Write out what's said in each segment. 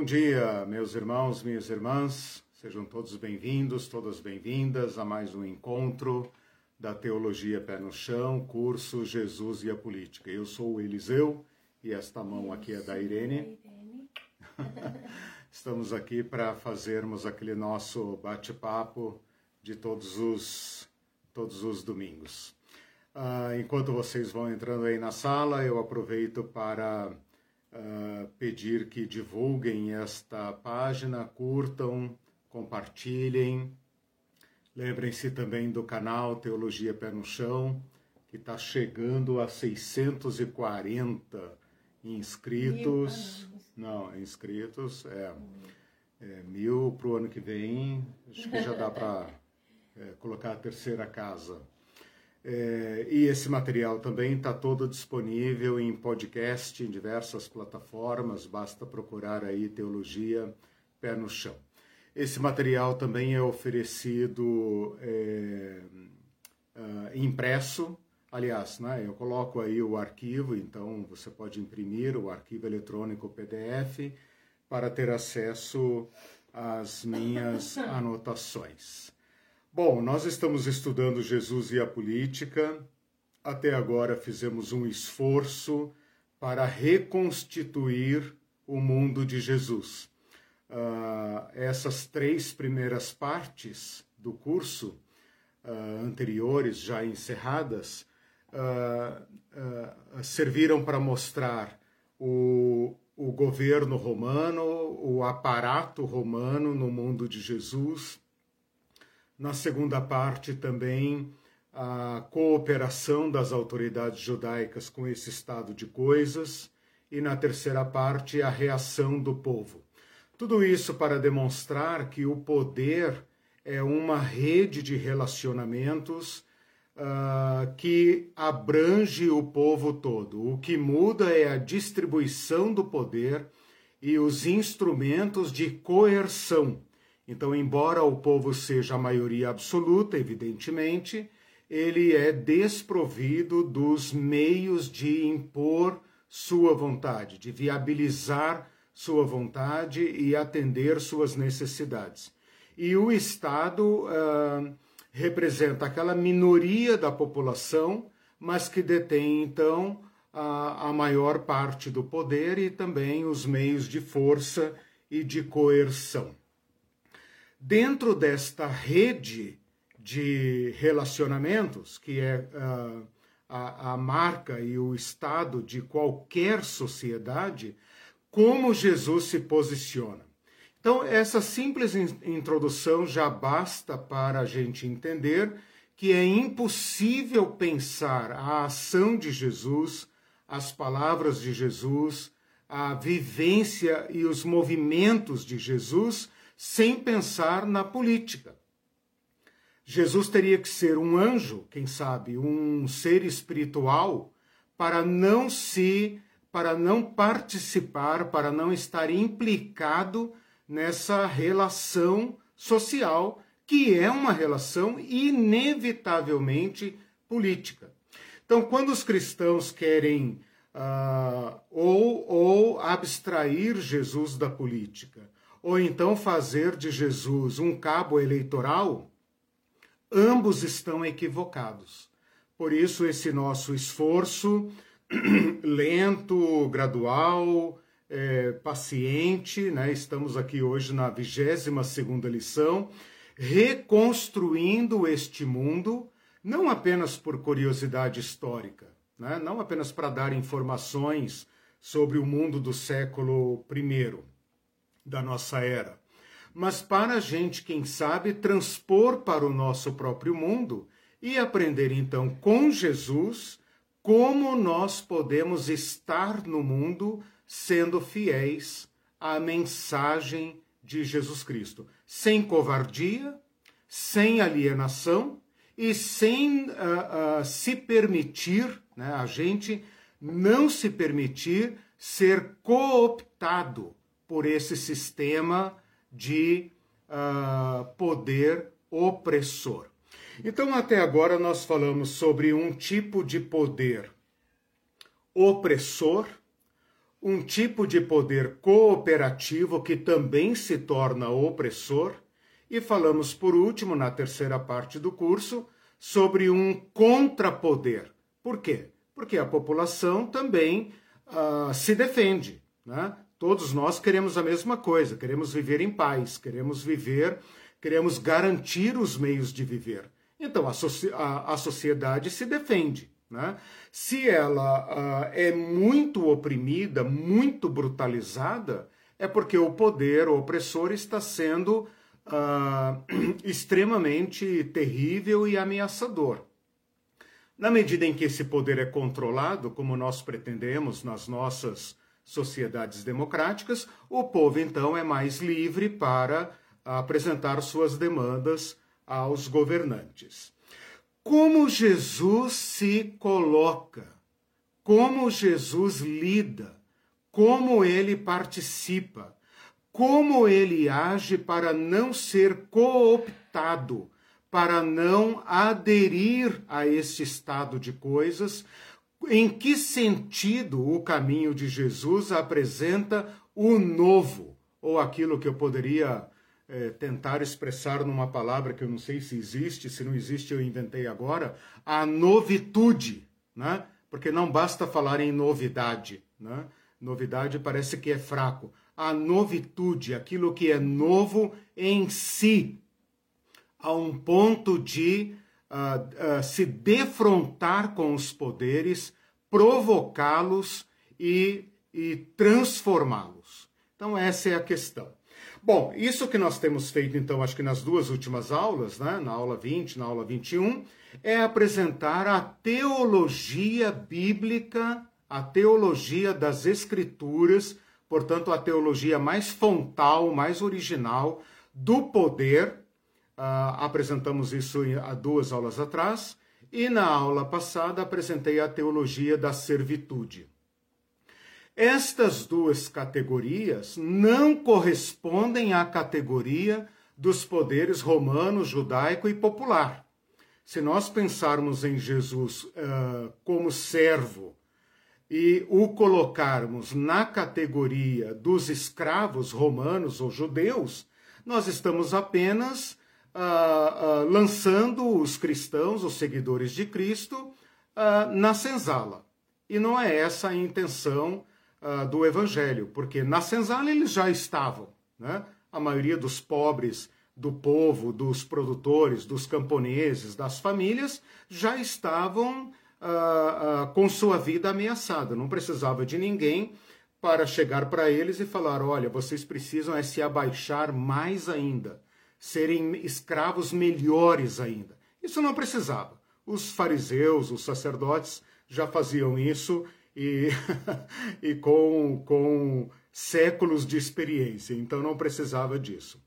Bom dia, meus irmãos, minhas irmãs. Sejam todos bem-vindos, todas bem-vindas a mais um encontro da Teologia Pé no Chão, curso Jesus e a Política. Eu sou o Eliseu e esta mão aqui é da Irene. Estamos aqui para fazermos aquele nosso bate-papo de todos os, todos os domingos. Uh, enquanto vocês vão entrando aí na sala, eu aproveito para uh, pedir que divulguem esta página, curtam, compartilhem. Lembrem-se também do canal Teologia Pé no Chão, que está chegando a 640 inscritos. Não, inscritos, é, é mil para o ano que vem, acho que já dá para é, colocar a terceira casa. É, e esse material também está todo disponível em podcast, em diversas plataformas, basta procurar aí Teologia Pé no Chão. Esse material também é oferecido é, uh, impresso, aliás, né, eu coloco aí o arquivo, então você pode imprimir o arquivo eletrônico PDF para ter acesso às minhas anotações. Bom, nós estamos estudando Jesus e a política. Até agora fizemos um esforço para reconstituir o mundo de Jesus. Uh, essas três primeiras partes do curso, uh, anteriores, já encerradas, uh, serviram para mostrar o, o governo romano, o aparato romano no mundo de Jesus na segunda parte, também a cooperação das autoridades judaicas com esse estado de coisas. E na terceira parte, a reação do povo. Tudo isso para demonstrar que o poder é uma rede de relacionamentos uh, que abrange o povo todo. O que muda é a distribuição do poder e os instrumentos de coerção então, embora o povo seja a maioria absoluta, evidentemente, ele é desprovido dos meios de impor sua vontade, de viabilizar sua vontade e atender suas necessidades. E o Estado uh, representa aquela minoria da população, mas que detém, então, a, a maior parte do poder e também os meios de força e de coerção. Dentro desta rede de relacionamentos, que é uh, a, a marca e o estado de qualquer sociedade, como Jesus se posiciona. Então, essa simples introdução já basta para a gente entender que é impossível pensar a ação de Jesus, as palavras de Jesus, a vivência e os movimentos de Jesus sem pensar na política. Jesus teria que ser um anjo, quem sabe, um ser espiritual, para não se, para não participar, para não estar implicado nessa relação social, que é uma relação inevitavelmente política. Então, quando os cristãos querem uh, ou, ou abstrair Jesus da política, ou então fazer de Jesus um cabo eleitoral, ambos estão equivocados. Por isso, esse nosso esforço lento, gradual, é, paciente, né? estamos aqui hoje na 22 segunda lição, reconstruindo este mundo, não apenas por curiosidade histórica, né? não apenas para dar informações sobre o mundo do século I, da nossa era, mas para a gente, quem sabe, transpor para o nosso próprio mundo e aprender então com Jesus como nós podemos estar no mundo sendo fiéis à mensagem de Jesus Cristo, sem covardia, sem alienação e sem uh, uh, se permitir, né, a gente não se permitir ser cooptado por esse sistema de uh, poder opressor. Então, até agora, nós falamos sobre um tipo de poder opressor, um tipo de poder cooperativo que também se torna opressor, e falamos por último, na terceira parte do curso, sobre um contrapoder. Por quê? Porque a população também uh, se defende. Né? Todos nós queremos a mesma coisa, queremos viver em paz, queremos viver, queremos garantir os meios de viver. Então a, a, a sociedade se defende. Né? Se ela uh, é muito oprimida, muito brutalizada, é porque o poder o opressor está sendo uh, extremamente terrível e ameaçador. Na medida em que esse poder é controlado, como nós pretendemos nas nossas sociedades democráticas, o povo então é mais livre para apresentar suas demandas aos governantes. Como Jesus se coloca, como Jesus lida, como ele participa, como ele age para não ser cooptado, para não aderir a esse estado de coisas. Em que sentido o caminho de Jesus apresenta o novo, ou aquilo que eu poderia é, tentar expressar numa palavra que eu não sei se existe, se não existe eu inventei agora, a novitude, né? Porque não basta falar em novidade, né? Novidade parece que é fraco. A novitude, aquilo que é novo em si, a um ponto de uh, uh, se defrontar com os poderes, provocá-los e, e transformá-los. Então, essa é a questão. Bom, isso que nós temos feito, então, acho que nas duas últimas aulas, né, na aula 20, na aula 21, é apresentar a teologia bíblica, a teologia das Escrituras, portanto, a teologia mais fontal, mais original do poder. Uh, apresentamos isso há duas aulas atrás. E na aula passada apresentei a teologia da servitude. Estas duas categorias não correspondem à categoria dos poderes romano, judaico e popular. Se nós pensarmos em Jesus uh, como servo e o colocarmos na categoria dos escravos romanos ou judeus, nós estamos apenas uh, uh, lançando os cristãos, os seguidores de Cristo, na senzala. E não é essa a intenção do Evangelho, porque na senzala eles já estavam. Né? A maioria dos pobres, do povo, dos produtores, dos camponeses, das famílias, já estavam com sua vida ameaçada. Não precisava de ninguém para chegar para eles e falar: olha, vocês precisam é se abaixar mais ainda, serem escravos melhores ainda. Isso não precisava. Os fariseus, os sacerdotes já faziam isso e, e com, com séculos de experiência, então não precisava disso.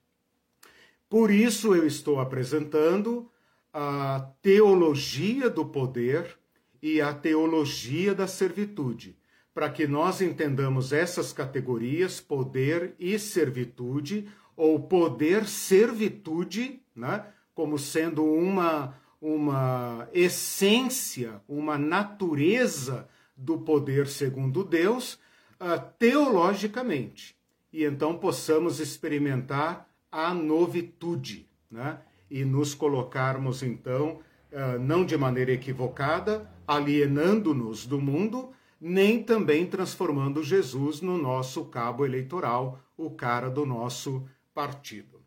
Por isso eu estou apresentando a teologia do poder e a teologia da servitude, para que nós entendamos essas categorias, poder e servitude, ou poder-servitude, né, como sendo uma, uma essência, uma natureza do poder segundo Deus uh, teologicamente. E então possamos experimentar a novitude, né? E nos colocarmos então, uh, não de maneira equivocada, alienando-nos do mundo, nem também transformando Jesus no nosso cabo eleitoral, o cara do nosso partido.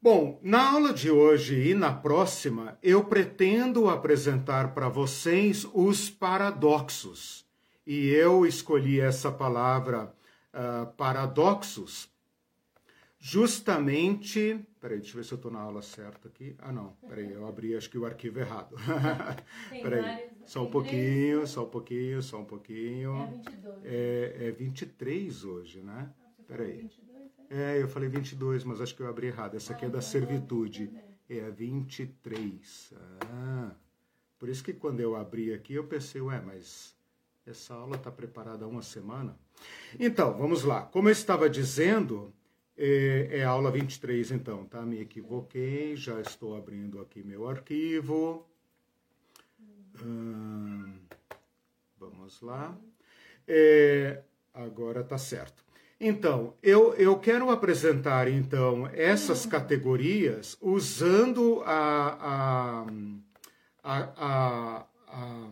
Bom, na aula de hoje e na próxima, eu pretendo apresentar para vocês os paradoxos. E eu escolhi essa palavra uh, paradoxos justamente. Peraí, deixa eu ver se eu estou na aula certa aqui. Ah, não, peraí, eu abri acho que o arquivo errado. peraí, só um pouquinho, só um pouquinho, só um pouquinho. É 22. É, é 23 hoje, né? Peraí. 22. É, eu falei 22, mas acho que eu abri errado. Essa aqui é da servitude. É a 23. Ah, por isso que quando eu abri aqui, eu pensei, ué, mas essa aula está preparada há uma semana? Então, vamos lá. Como eu estava dizendo, é, é a aula 23, então, tá? Me equivoquei, já estou abrindo aqui meu arquivo. Hum, vamos lá. É, agora tá certo. Então, eu, eu quero apresentar então essas categorias usando a, a, a, a, a,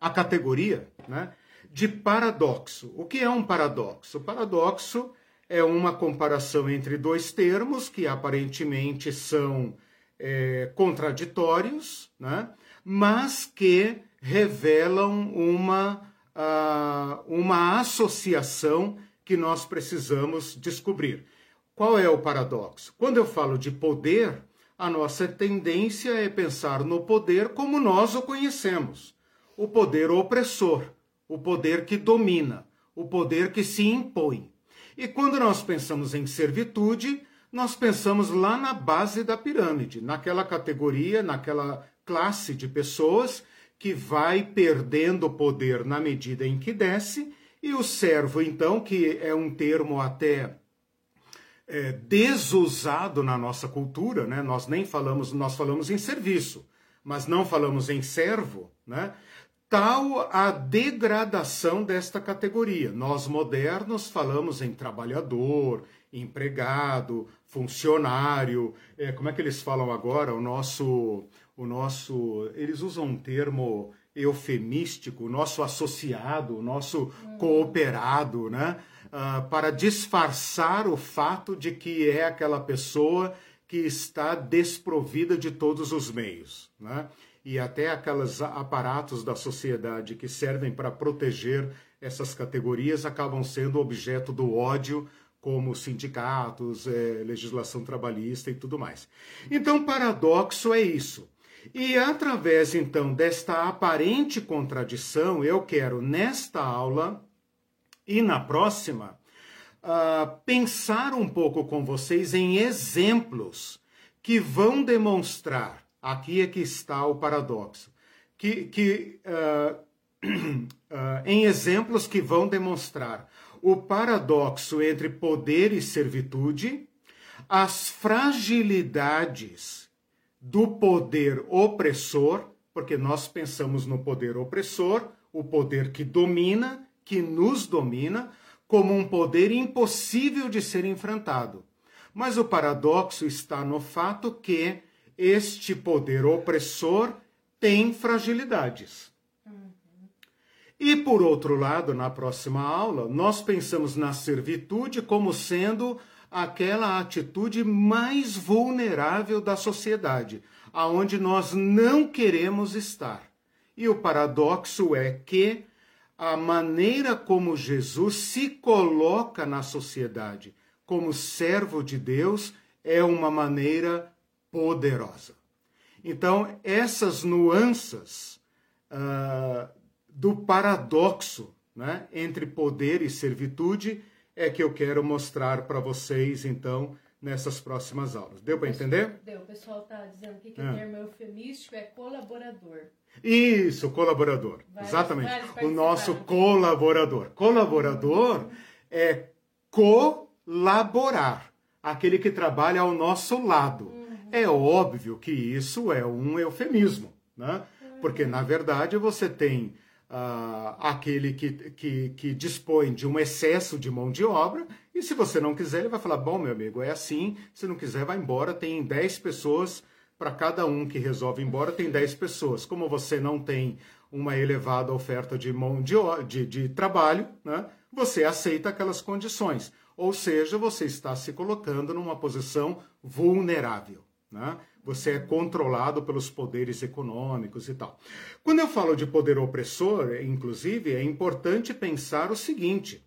a categoria né, de paradoxo. O que é um paradoxo? O paradoxo é uma comparação entre dois termos que aparentemente são é, contraditórios, né, mas que revelam uma, uh, uma associação que nós precisamos descobrir. Qual é o paradoxo? Quando eu falo de poder, a nossa tendência é pensar no poder como nós o conhecemos: o poder opressor, o poder que domina, o poder que se impõe. E quando nós pensamos em servitude, nós pensamos lá na base da pirâmide, naquela categoria, naquela classe de pessoas que vai perdendo poder na medida em que desce e o servo, então, que é um termo até é, desusado na nossa cultura, né? Nós nem falamos, nós falamos em serviço, mas não falamos em servo, né? Tal a degradação desta categoria. Nós modernos falamos em trabalhador, empregado, funcionário. É, como é que eles falam agora? O nosso, o nosso, eles usam um termo eufemístico, nosso associado, o nosso cooperado, né? Uh, para disfarçar o fato de que é aquela pessoa que está desprovida de todos os meios, né? E até aqueles aparatos da sociedade que servem para proteger essas categorias acabam sendo objeto do ódio, como sindicatos, é, legislação trabalhista e tudo mais. Então, paradoxo é isso. E através então desta aparente contradição, eu quero nesta aula e na próxima uh, pensar um pouco com vocês em exemplos que vão demonstrar, aqui é que está o paradoxo, que, que uh, uh, em exemplos que vão demonstrar o paradoxo entre poder e servitude, as fragilidades do poder opressor, porque nós pensamos no poder opressor, o poder que domina, que nos domina, como um poder impossível de ser enfrentado. Mas o paradoxo está no fato que este poder opressor tem fragilidades. E por outro lado, na próxima aula, nós pensamos na servitude como sendo aquela atitude mais vulnerável da sociedade, aonde nós não queremos estar. E o paradoxo é que a maneira como Jesus se coloca na sociedade como servo de Deus é uma maneira poderosa. Então, essas nuances uh, do paradoxo né, entre poder e servitude é que eu quero mostrar para vocês, então, nessas próximas aulas. Deu para entender? Deu. O pessoal está dizendo que, que é. o termo eufemístico é colaborador. Isso, colaborador. Vários, Exatamente. Vários o nosso colaborador. Colaborador é colaborar. Aquele que trabalha ao nosso lado. Uhum. É óbvio que isso é um eufemismo, né? Porque, na verdade, você tem uh, aquele que, que, que dispõe de um excesso de mão de obra, e se você não quiser, ele vai falar: bom, meu amigo, é assim, se não quiser, vai embora, tem 10 pessoas. Para cada um que resolve ir embora, tem 10 pessoas. Como você não tem uma elevada oferta de mão de, de, de trabalho, né, você aceita aquelas condições. Ou seja, você está se colocando numa posição vulnerável. Né? Você é controlado pelos poderes econômicos e tal. Quando eu falo de poder opressor, inclusive, é importante pensar o seguinte: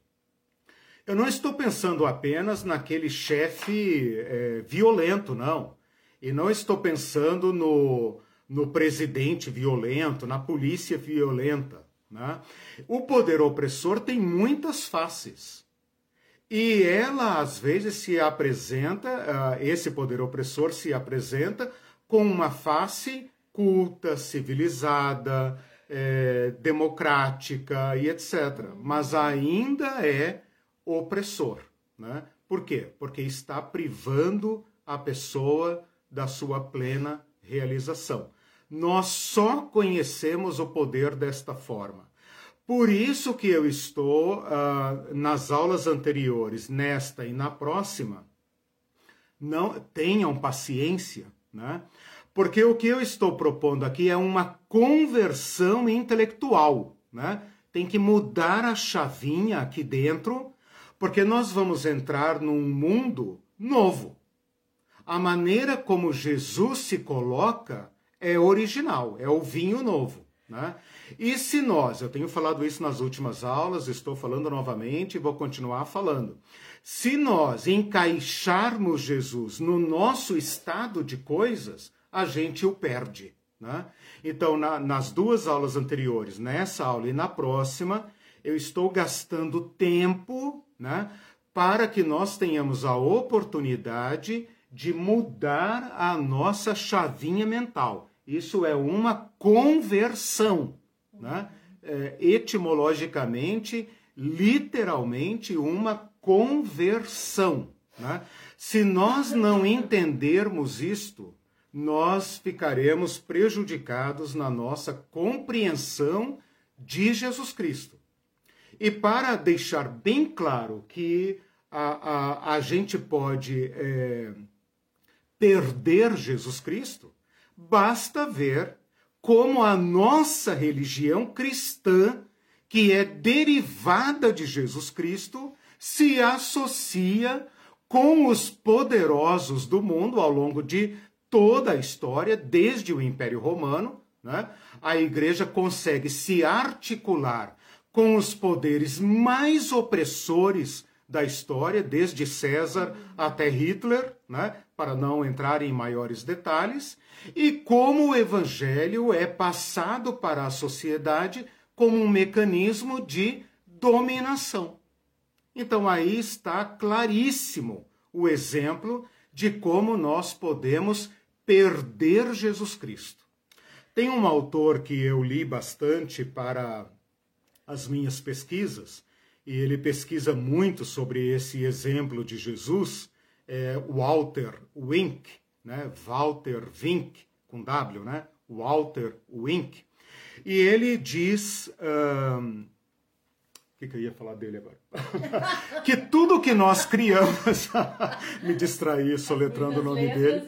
eu não estou pensando apenas naquele chefe é, violento, não. E não estou pensando no, no presidente violento, na polícia violenta. Né? O poder opressor tem muitas faces. E ela, às vezes, se apresenta, uh, esse poder opressor se apresenta com uma face culta, civilizada, é, democrática e etc. Mas ainda é opressor. Né? Por quê? Porque está privando a pessoa da sua plena realização. Nós só conhecemos o poder desta forma Por isso que eu estou uh, nas aulas anteriores, nesta e na próxima, não tenham paciência, né? Porque o que eu estou propondo aqui é uma conversão intelectual, né? Tem que mudar a chavinha aqui dentro, porque nós vamos entrar num mundo novo. A maneira como Jesus se coloca é original, é o vinho novo, né? E se nós, eu tenho falado isso nas últimas aulas, estou falando novamente e vou continuar falando. Se nós encaixarmos Jesus no nosso estado de coisas, a gente o perde. Né? Então, na, nas duas aulas anteriores, nessa aula e na próxima, eu estou gastando tempo né, para que nós tenhamos a oportunidade de mudar a nossa chavinha mental. Isso é uma conversão né? É, etimologicamente, literalmente, uma conversão. Né? Se nós não entendermos isto, nós ficaremos prejudicados na nossa compreensão de Jesus Cristo. E para deixar bem claro que a, a, a gente pode é, perder Jesus Cristo, basta ver como a nossa religião cristã, que é derivada de Jesus Cristo, se associa com os poderosos do mundo ao longo de toda a história, desde o Império Romano. Né? A igreja consegue se articular com os poderes mais opressores da história, desde César até Hitler, né? para não entrar em maiores detalhes, e como o evangelho é passado para a sociedade como um mecanismo de dominação. Então aí está claríssimo o exemplo de como nós podemos perder Jesus Cristo. Tem um autor que eu li bastante para as minhas pesquisas, e ele pesquisa muito sobre esse exemplo de Jesus, é Walter Wink, né? Walter Wink, com W, né? Walter Wink. E ele diz. Um, o que, que eu ia falar dele agora? que tudo que nós criamos. me distraí soletrando o nome dele.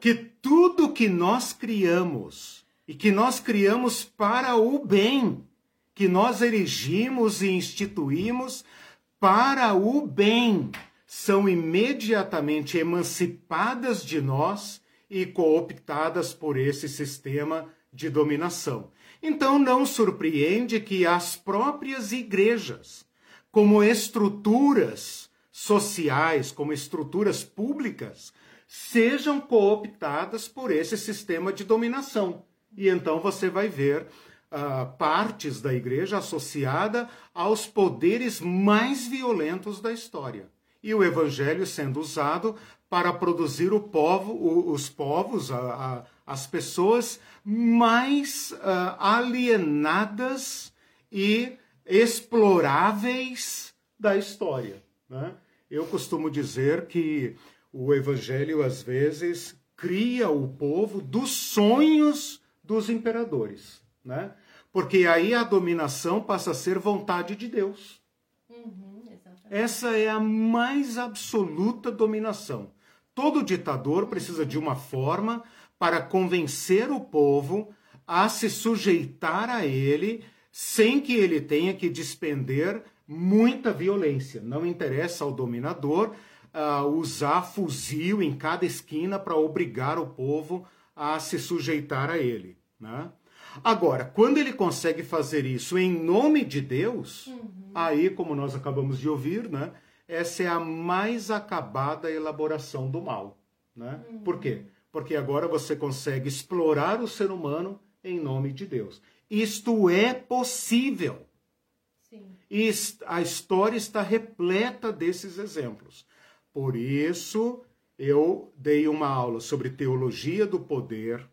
Que tudo que nós criamos e que nós criamos para o bem, que nós erigimos e instituímos para o bem, são imediatamente emancipadas de nós e cooptadas por esse sistema de dominação. Então não surpreende que as próprias igrejas, como estruturas sociais, como estruturas públicas, sejam cooptadas por esse sistema de dominação. E então você vai ver uh, partes da igreja associada aos poderes mais violentos da história e o evangelho sendo usado para produzir o povo, os povos, a, a, as pessoas mais uh, alienadas e exploráveis da história. Né? Eu costumo dizer que o evangelho às vezes cria o povo dos sonhos dos imperadores, né? Porque aí a dominação passa a ser vontade de Deus. Uhum. Essa é a mais absoluta dominação. Todo ditador precisa de uma forma para convencer o povo a se sujeitar a ele sem que ele tenha que despender muita violência. Não interessa ao dominador uh, usar fuzil em cada esquina para obrigar o povo a se sujeitar a ele. Né? Agora, quando ele consegue fazer isso em nome de Deus, uhum. aí, como nós acabamos de ouvir, né, essa é a mais acabada elaboração do mal. Né? Uhum. Por quê? Porque agora você consegue explorar o ser humano em nome de Deus. Isto é possível. Sim. E a história está repleta desses exemplos. Por isso, eu dei uma aula sobre teologia do poder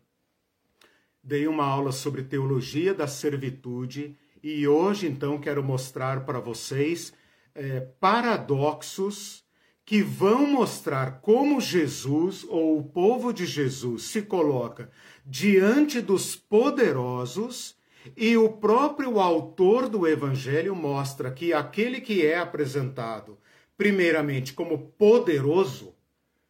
dei uma aula sobre teologia da servitude e hoje então quero mostrar para vocês é, paradoxos que vão mostrar como Jesus ou o povo de Jesus se coloca diante dos poderosos E o próprio autor do evangelho mostra que aquele que é apresentado, primeiramente, como poderoso,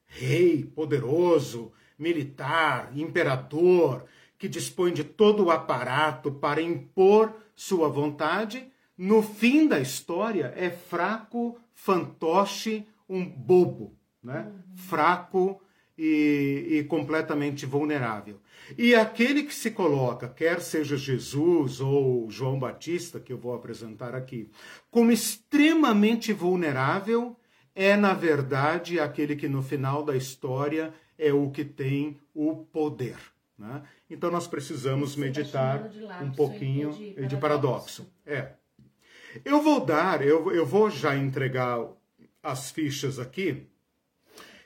rei, poderoso, militar, imperador, que dispõe de todo o aparato para impor sua vontade, no fim da história é fraco, fantoche, um bobo, né? Uhum. Fraco e, e completamente vulnerável. E aquele que se coloca, quer seja Jesus ou João Batista, que eu vou apresentar aqui, como extremamente vulnerável, é, na verdade, aquele que no final da história é o que tem o poder. Né? Então nós precisamos tá meditar tá um pouquinho de paradoxo. de paradoxo. É. Eu vou dar, eu, eu vou já entregar as fichas aqui.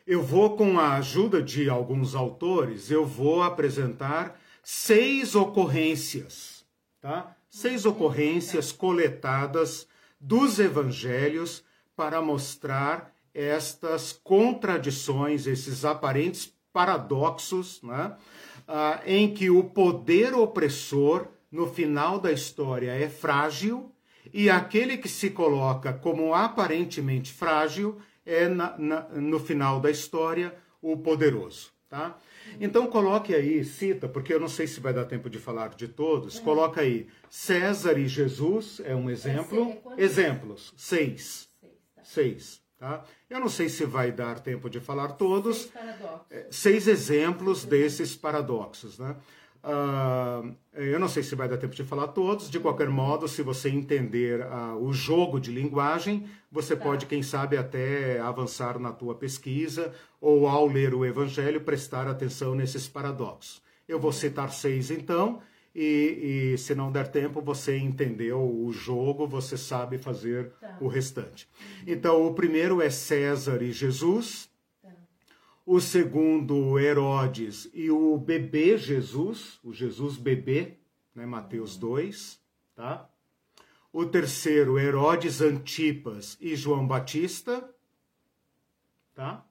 Eu vou, com a ajuda de alguns autores, eu vou apresentar seis ocorrências, tá? Seis ocorrências coletadas dos evangelhos para mostrar estas contradições, esses aparentes paradoxos, né? Ah, em que o poder opressor, no final da história, é frágil e aquele que se coloca como aparentemente frágil é, na, na, no final da história, o poderoso. Tá? Então coloque aí, cita, porque eu não sei se vai dar tempo de falar de todos, é. coloca aí César e Jesus é um exemplo. É Exemplos, seis. Seis, tá. seis tá? Eu não sei se vai dar tempo de falar todos. Seis, é, seis exemplos desses paradoxos. Né? Uh, eu não sei se vai dar tempo de falar todos, de qualquer modo, se você entender uh, o jogo de linguagem, você tá. pode, quem sabe, até avançar na tua pesquisa ou ao ler o Evangelho prestar atenção nesses paradoxos. Eu vou citar seis então, e, e se não der tempo, você entendeu o jogo, você sabe fazer tá. o restante. Então, o primeiro é César e Jesus, o segundo Herodes e o bebê Jesus, o Jesus bebê, né, Mateus 2, tá? O terceiro Herodes Antipas e João Batista, tá?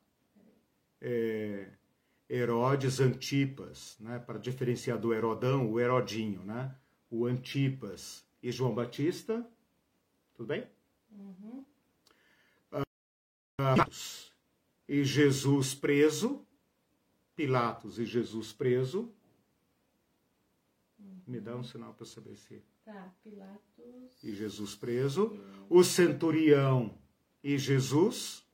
É, Herodes Antipas, né, para diferenciar do Herodão, o Herodinho, né? O Antipas e João Batista, tudo bem? Uhum. Uh, e Jesus preso, Pilatos e Jesus preso. Me dá um sinal para saber se. Tá, Pilatos. E Jesus preso. O centurião e Jesus.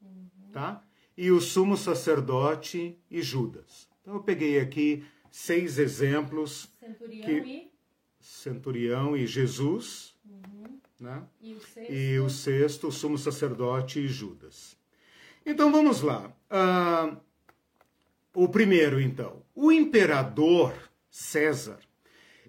Uhum. Tá? E o sumo sacerdote e Judas. Então eu peguei aqui seis exemplos. Centurião que... e. Centurião e Jesus. Né? E, o sexto... e o sexto, o sumo sacerdote e Judas. Então vamos lá. Uh, o primeiro, então. O imperador César,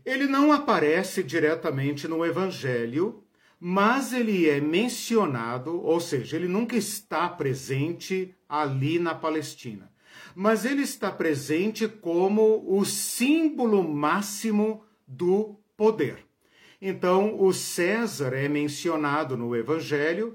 ele não aparece diretamente no Evangelho, mas ele é mencionado, ou seja, ele nunca está presente ali na Palestina. Mas ele está presente como o símbolo máximo do poder. Então, o César é mencionado no Evangelho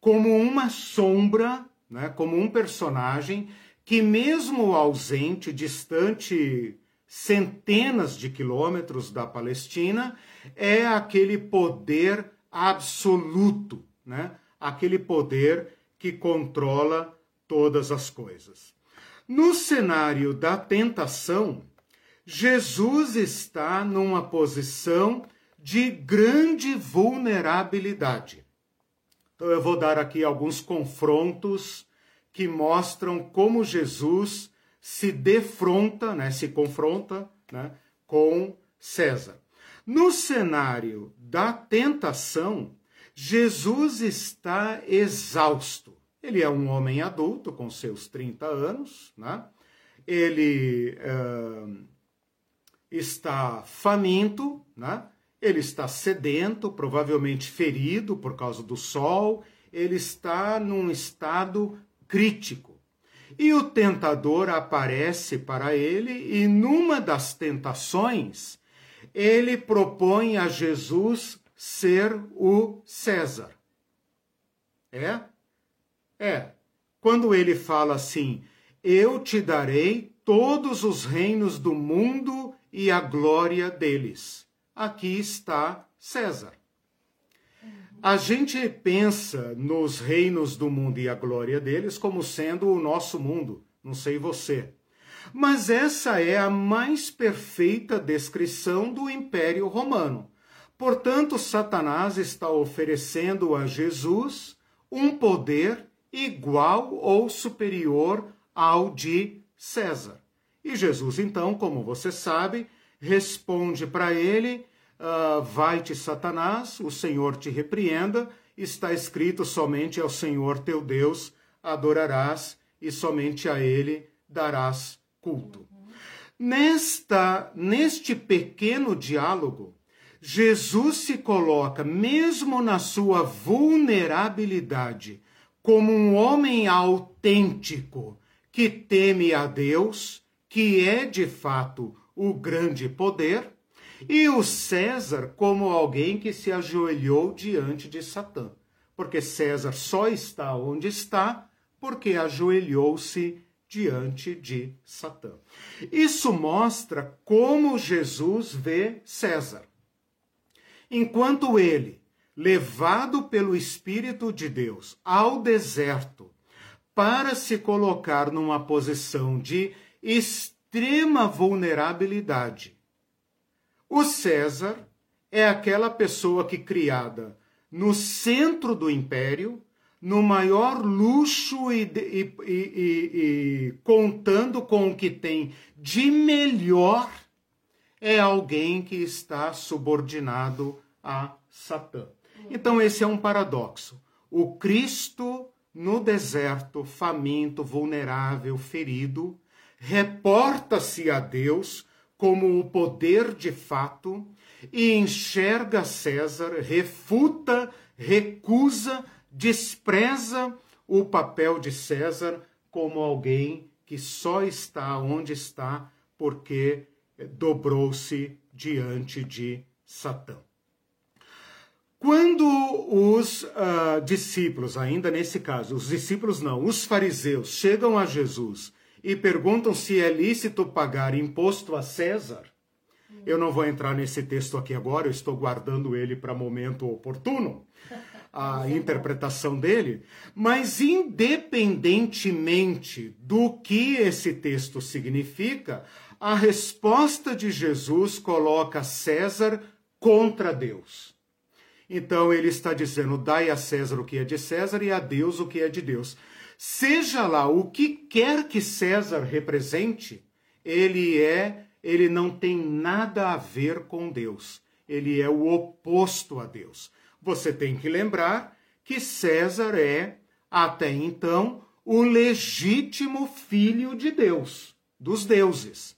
como uma sombra, né, como um personagem que, mesmo ausente, distante centenas de quilômetros da Palestina, é aquele poder absoluto, né? aquele poder que controla todas as coisas. No cenário da tentação, Jesus está numa posição de grande vulnerabilidade. Então eu vou dar aqui alguns confrontos que mostram como Jesus se defronta, né, se confronta né, com César. No cenário da tentação, Jesus está exausto. Ele é um homem adulto, com seus 30 anos, né? ele uh, está faminto, né? Ele está sedento, provavelmente ferido por causa do sol, ele está num estado crítico. E o tentador aparece para ele e numa das tentações, ele propõe a Jesus ser o César. É? É. Quando ele fala assim: Eu te darei todos os reinos do mundo e a glória deles. Aqui está César. A gente pensa nos reinos do mundo e a glória deles como sendo o nosso mundo, não sei você. Mas essa é a mais perfeita descrição do Império Romano. Portanto, Satanás está oferecendo a Jesus um poder igual ou superior ao de César. E Jesus, então, como você sabe, responde para ele: uh, Vai-te, Satanás, o Senhor te repreenda, está escrito somente ao Senhor teu Deus adorarás e somente a ele darás culto. Nesta, neste pequeno diálogo, Jesus se coloca, mesmo na sua vulnerabilidade, como um homem autêntico que teme a Deus, que é de fato o grande poder, e o César como alguém que se ajoelhou diante de Satã, porque César só está onde está porque ajoelhou-se diante de Satã. Isso mostra como Jesus vê César. Enquanto ele, levado pelo Espírito de Deus ao deserto, para se colocar numa posição de extrema vulnerabilidade. O César é aquela pessoa que, criada no centro do império, no maior luxo e, e, e, e, contando com o que tem de melhor, é alguém que está subordinado a Satã. Então, esse é um paradoxo. O Cristo no deserto, faminto, vulnerável, ferido, reporta-se a Deus como o poder de fato e enxerga César, refuta, recusa despreza o papel de César como alguém que só está onde está porque dobrou-se diante de Satã. Quando os uh, discípulos, ainda nesse caso, os discípulos não, os fariseus, chegam a Jesus e perguntam se é lícito pagar imposto a César, eu não vou entrar nesse texto aqui agora, eu estou guardando ele para momento oportuno a interpretação dele, mas independentemente do que esse texto significa, a resposta de Jesus coloca César contra Deus. Então ele está dizendo: dai a César o que é de César e a Deus o que é de Deus. Seja lá o que quer que César represente, ele é, ele não tem nada a ver com Deus. Ele é o oposto a Deus. Você tem que lembrar que César é, até então, o legítimo filho de Deus, dos deuses.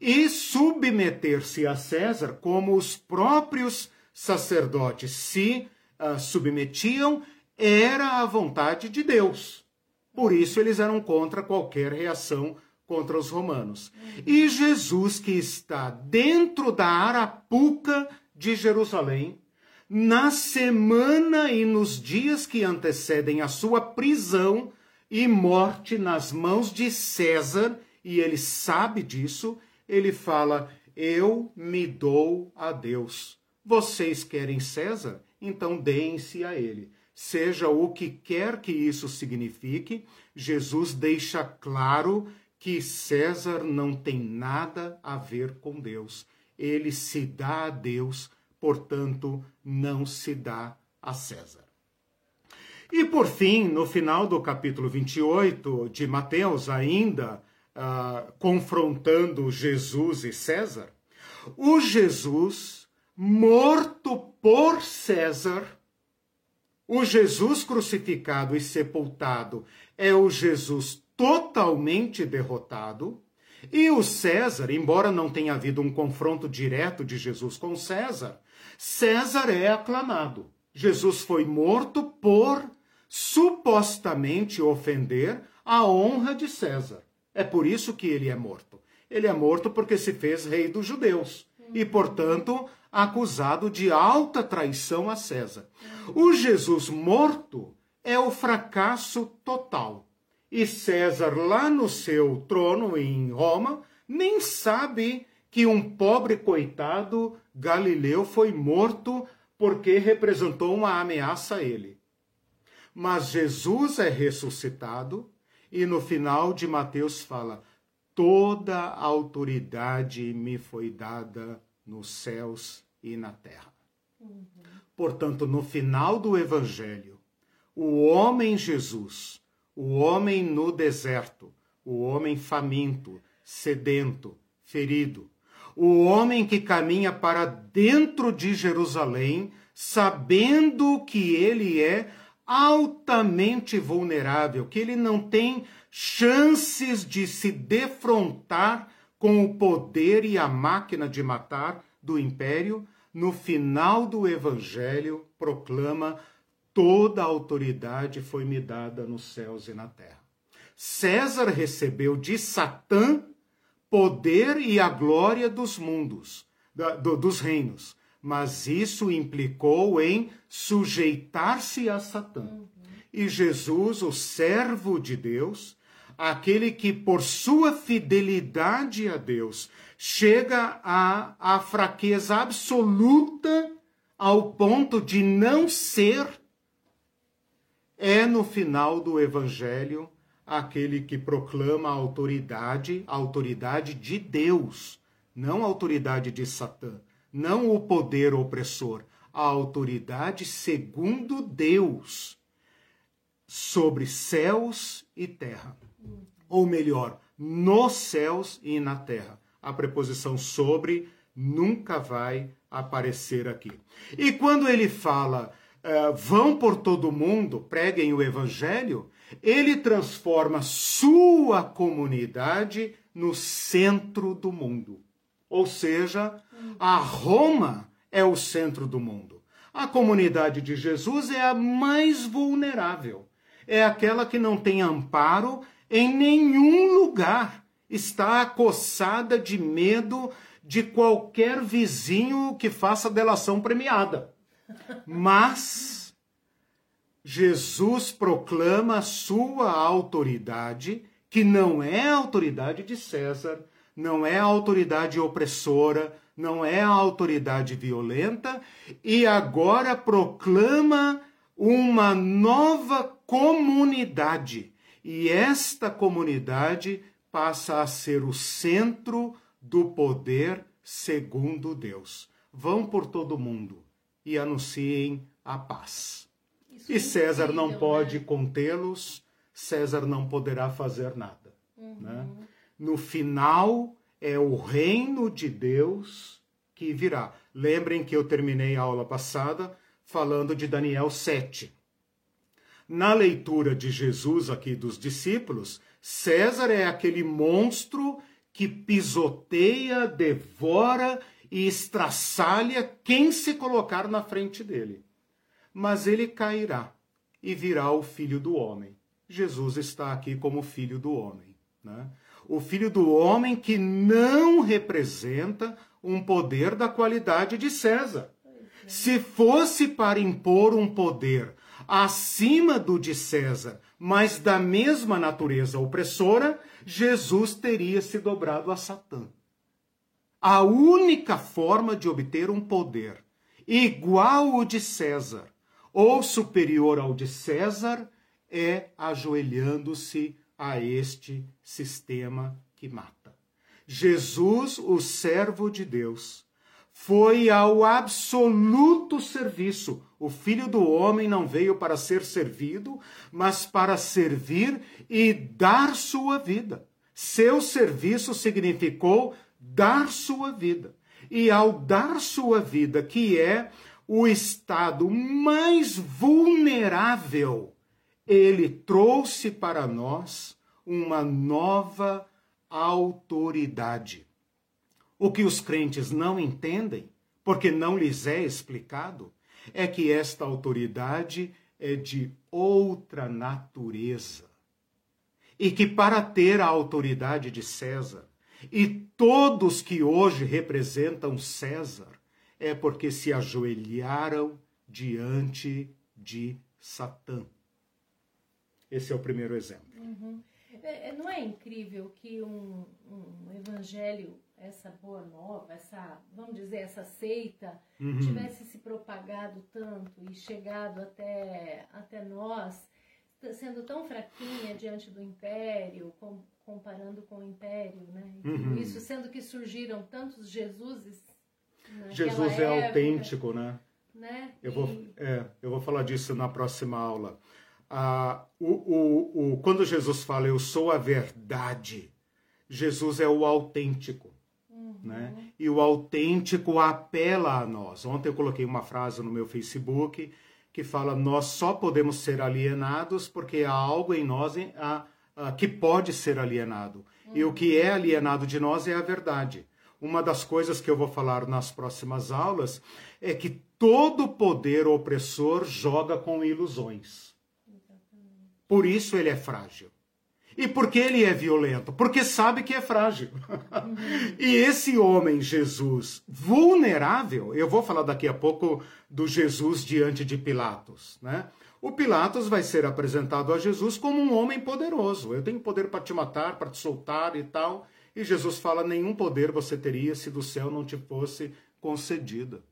E submeter-se a César, como os próprios sacerdotes se uh, submetiam, era a vontade de Deus. Por isso eles eram contra qualquer reação contra os romanos. E Jesus, que está dentro da arapuca de Jerusalém, na semana e nos dias que antecedem a sua prisão e morte nas mãos de César, e ele sabe disso, ele fala: Eu me dou a Deus. Vocês querem César? Então deem-se a ele. Seja o que quer que isso signifique, Jesus deixa claro que César não tem nada a ver com Deus. Ele se dá a Deus portanto, não se dá a César. E por fim, no final do capítulo 28 de Mateus, ainda uh, confrontando Jesus e César, o Jesus morto por César, o Jesus crucificado e sepultado é o Jesus totalmente derrotado, e o César, embora não tenha havido um confronto direto de Jesus com César, César é aclamado. Jesus foi morto por supostamente ofender a honra de César. É por isso que ele é morto. Ele é morto porque se fez rei dos judeus e, portanto, acusado de alta traição a César. O Jesus morto é o fracasso total. E César, lá no seu trono em Roma, nem sabe que um pobre coitado galileu foi morto porque representou uma ameaça a ele. Mas Jesus é ressuscitado e no final de Mateus fala: toda a autoridade me foi dada nos céus e na terra. Uhum. Portanto, no final do evangelho, o homem Jesus, o homem no deserto, o homem faminto, sedento, ferido, o homem que caminha para dentro de Jerusalém, sabendo que ele é altamente vulnerável, que ele não tem chances de se defrontar com o poder e a máquina de matar do império, no final do evangelho proclama toda a autoridade foi me dada nos céus e na terra. César recebeu de Satã poder e a glória dos mundos, dos reinos mas isso implicou em sujeitar-se a Satã. Uhum. E Jesus, o servo de Deus, aquele que por sua fidelidade a Deus chega à, à fraqueza absoluta ao ponto de não ser, é no final do Evangelho aquele que proclama a autoridade, a autoridade de Deus, não a autoridade de Satã não o poder opressor, a autoridade segundo Deus sobre céus e terra. Ou melhor, nos céus e na terra. A preposição sobre nunca vai aparecer aqui. E quando ele fala uh, vão por todo mundo, preguem o evangelho, ele transforma sua comunidade no centro do mundo. Ou seja, a Roma é o centro do mundo. A comunidade de Jesus é a mais vulnerável. É aquela que não tem amparo em nenhum lugar. Está acossada de medo de qualquer vizinho que faça delação premiada. Mas Jesus proclama sua autoridade, que não é a autoridade de César, não é a autoridade opressora, não é a autoridade violenta, e agora proclama uma nova comunidade. E esta comunidade passa a ser o centro do poder segundo Deus. Vão por todo mundo e anunciem a paz. Isso e é César incrível, não pode né? contê-los, César não poderá fazer nada. Uhum. Né? no final é o reino de Deus que virá. Lembrem que eu terminei a aula passada falando de Daniel 7. Na leitura de Jesus aqui dos discípulos, César é aquele monstro que pisoteia, devora e estraçalha quem se colocar na frente dele. Mas ele cairá e virá o filho do homem. Jesus está aqui como filho do homem. Né? o filho do homem que não representa um poder da qualidade de César. Se fosse para impor um poder acima do de César, mas da mesma natureza opressora, Jesus teria se dobrado a Satã. A única forma de obter um poder igual ao de César ou superior ao de César é ajoelhando-se a este sistema que mata. Jesus, o servo de Deus, foi ao absoluto serviço. O filho do homem não veio para ser servido, mas para servir e dar sua vida. Seu serviço significou dar sua vida. E ao dar sua vida, que é o estado mais vulnerável ele trouxe para nós uma nova autoridade. O que os crentes não entendem, porque não lhes é explicado, é que esta autoridade é de outra natureza. E que para ter a autoridade de César, e todos que hoje representam César, é porque se ajoelharam diante de Satã. Esse é o primeiro exemplo. Uhum. É, é, não é incrível que um, um evangelho essa boa nova, essa, vamos dizer, essa seita uhum. tivesse se propagado tanto e chegado até, até nós, sendo tão fraquinha diante do império, com, comparando com o império, né? Uhum. Isso sendo que surgiram tantos Jesuses. Jesus é época, autêntico, né? né? Eu, e... vou, é, eu vou falar disso na próxima aula. Ah, o, o, o, quando Jesus fala eu sou a verdade, Jesus é o autêntico. Uhum. Né? E o autêntico apela a nós. Ontem eu coloquei uma frase no meu Facebook que fala: Nós só podemos ser alienados porque há algo em nós a, a, que pode ser alienado. Uhum. E o que é alienado de nós é a verdade. Uma das coisas que eu vou falar nas próximas aulas é que todo poder opressor joga com ilusões. Por isso ele é frágil. E por que ele é violento? Porque sabe que é frágil. Uhum. e esse homem, Jesus, vulnerável, eu vou falar daqui a pouco do Jesus diante de Pilatos, né? O Pilatos vai ser apresentado a Jesus como um homem poderoso. Eu tenho poder para te matar, para te soltar e tal. E Jesus fala: nenhum poder você teria se do céu não te fosse concedido.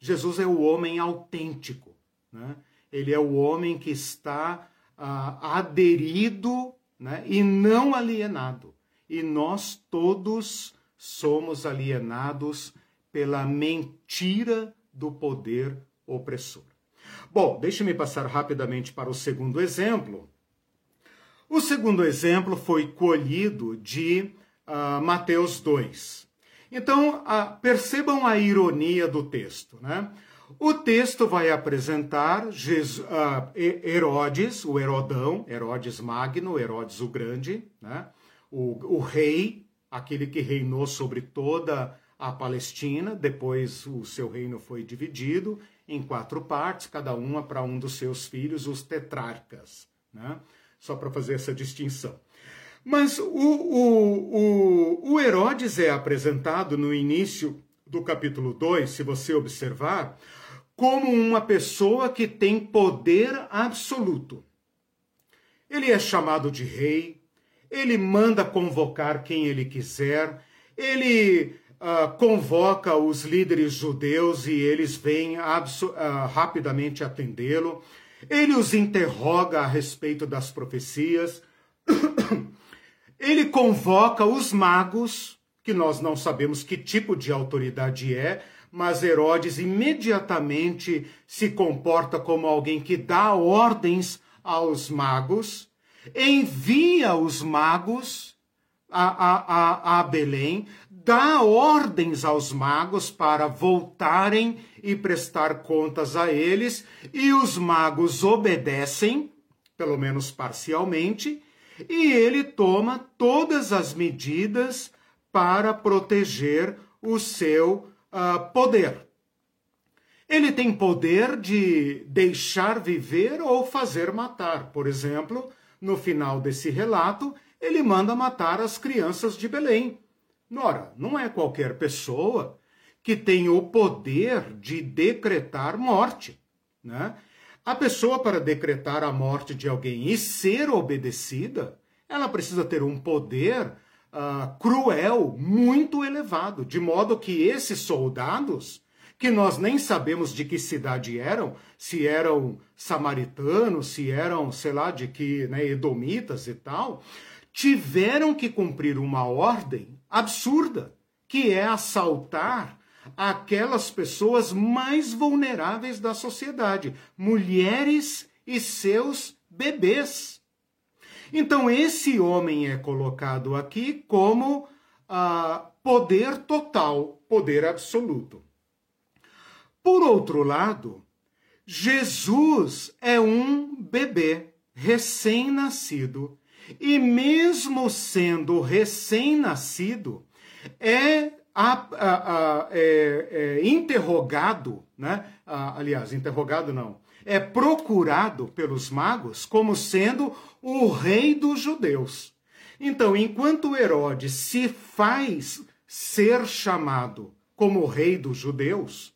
Jesus é o homem autêntico. Né? Ele é o homem que está ah, aderido né? e não alienado. E nós todos somos alienados pela mentira do poder opressor. Bom, deixe-me passar rapidamente para o segundo exemplo. O segundo exemplo foi colhido de uh, Mateus 2. Então, uh, percebam a ironia do texto. Né? O texto vai apresentar Jesus, uh, Herodes, o Herodão, Herodes Magno, Herodes o Grande, né? o, o rei, aquele que reinou sobre toda a Palestina, depois o seu reino foi dividido em quatro partes, cada uma para um dos seus filhos, os tetrarcas, né? só para fazer essa distinção. Mas o, o, o, o Herodes é apresentado no início do capítulo 2, se você observar, como uma pessoa que tem poder absoluto. Ele é chamado de rei, ele manda convocar quem ele quiser, ele uh, convoca os líderes judeus e eles vêm uh, rapidamente atendê-lo. Ele os interroga a respeito das profecias. ele convoca os magos, que nós não sabemos que tipo de autoridade é, mas Herodes imediatamente se comporta como alguém que dá ordens aos magos, envia os magos a, a, a, a Belém, dá ordens aos magos para voltarem e prestar contas a eles, e os magos obedecem, pelo menos parcialmente, e ele toma todas as medidas para proteger o seu uh, poder. Ele tem poder de deixar viver ou fazer matar. Por exemplo, no final desse relato, ele manda matar as crianças de Belém. Ora, não é qualquer pessoa que tem o poder de decretar morte. Né? A pessoa, para decretar a morte de alguém e ser obedecida, ela precisa ter um poder uh, cruel, muito elevado, de modo que esses soldados, que nós nem sabemos de que cidade eram, se eram samaritanos, se eram, sei lá, de que, né, edomitas e tal, tiveram que cumprir uma ordem absurda, que é assaltar aquelas pessoas mais vulneráveis da sociedade, mulheres e seus bebês. Então, esse homem é colocado aqui como ah, poder total, poder absoluto. Por outro lado, Jesus é um bebê recém-nascido. E mesmo sendo recém-nascido, é, a, a, a, é, é, interrogado, né? aliás, interrogado não, é procurado pelos magos como sendo o rei dos judeus. Então, enquanto Herodes se faz ser chamado como rei dos judeus,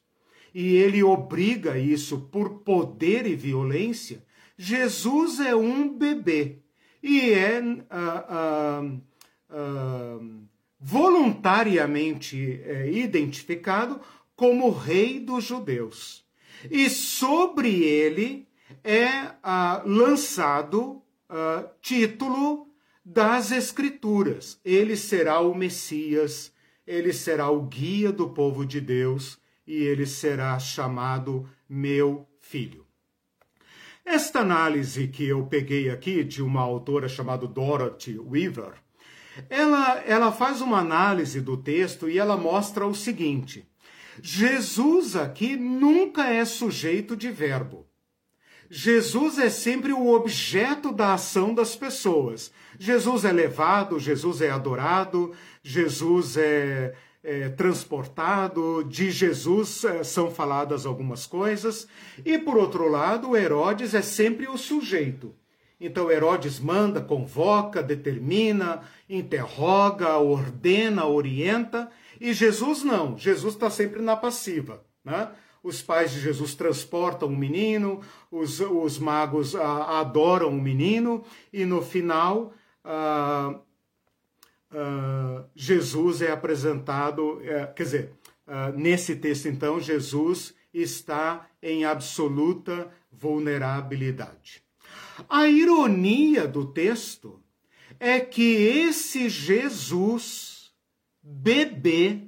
e ele obriga isso por poder e violência, Jesus é um bebê e é uh, uh, uh, voluntariamente é, identificado como rei dos judeus. E sobre ele é ah, lançado ah, título das Escrituras. Ele será o Messias, ele será o guia do povo de Deus e ele será chamado meu filho. Esta análise que eu peguei aqui de uma autora chamada Dorothy Weaver, ela, ela faz uma análise do texto e ela mostra o seguinte: Jesus aqui nunca é sujeito de verbo. Jesus é sempre o objeto da ação das pessoas. Jesus é levado, Jesus é adorado, Jesus é, é, transportado, de Jesus é, são faladas algumas coisas, e por outro lado, Herodes é sempre o sujeito. Então Herodes manda, convoca, determina, interroga, ordena, orienta, e Jesus não, Jesus está sempre na passiva. Né? Os pais de Jesus transportam o menino, os, os magos a, adoram o menino, e no final. Ah, uh, Jesus é apresentado, uh, quer dizer, nesse texto, então, Jesus está em absoluta vulnerabilidade. A ironia do texto é que esse Jesus, bebê,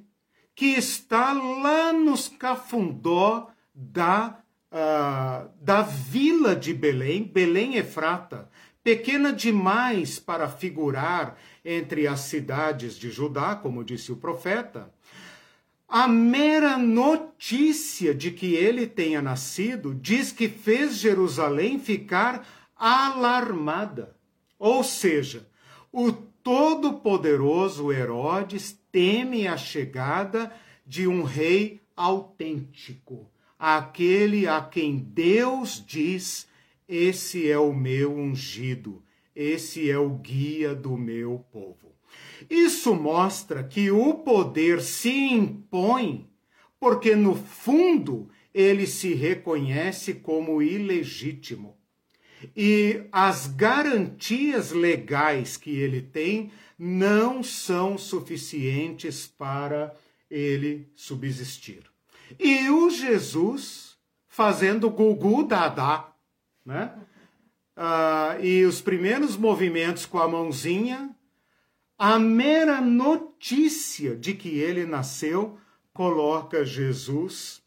que está lá nos cafundó da, uh, da vila de Belém, Belém Efrata, pequena demais para figurar entre as cidades de Judá, como disse o profeta, a mera notícia de que ele tenha nascido diz que fez Jerusalém ficar alarmada. Ou seja, o todo-poderoso Herodes teme a chegada de um rei autêntico, aquele a quem Deus diz: Esse é o meu ungido esse é o guia do meu povo. Isso mostra que o poder se impõe porque, no fundo, ele se reconhece como ilegítimo. E as garantias legais que ele tem não são suficientes para ele subsistir. E o Jesus fazendo gugu dadá, né? uh, e os primeiros movimentos com a mãozinha, a mera notícia de que ele nasceu coloca Jesus,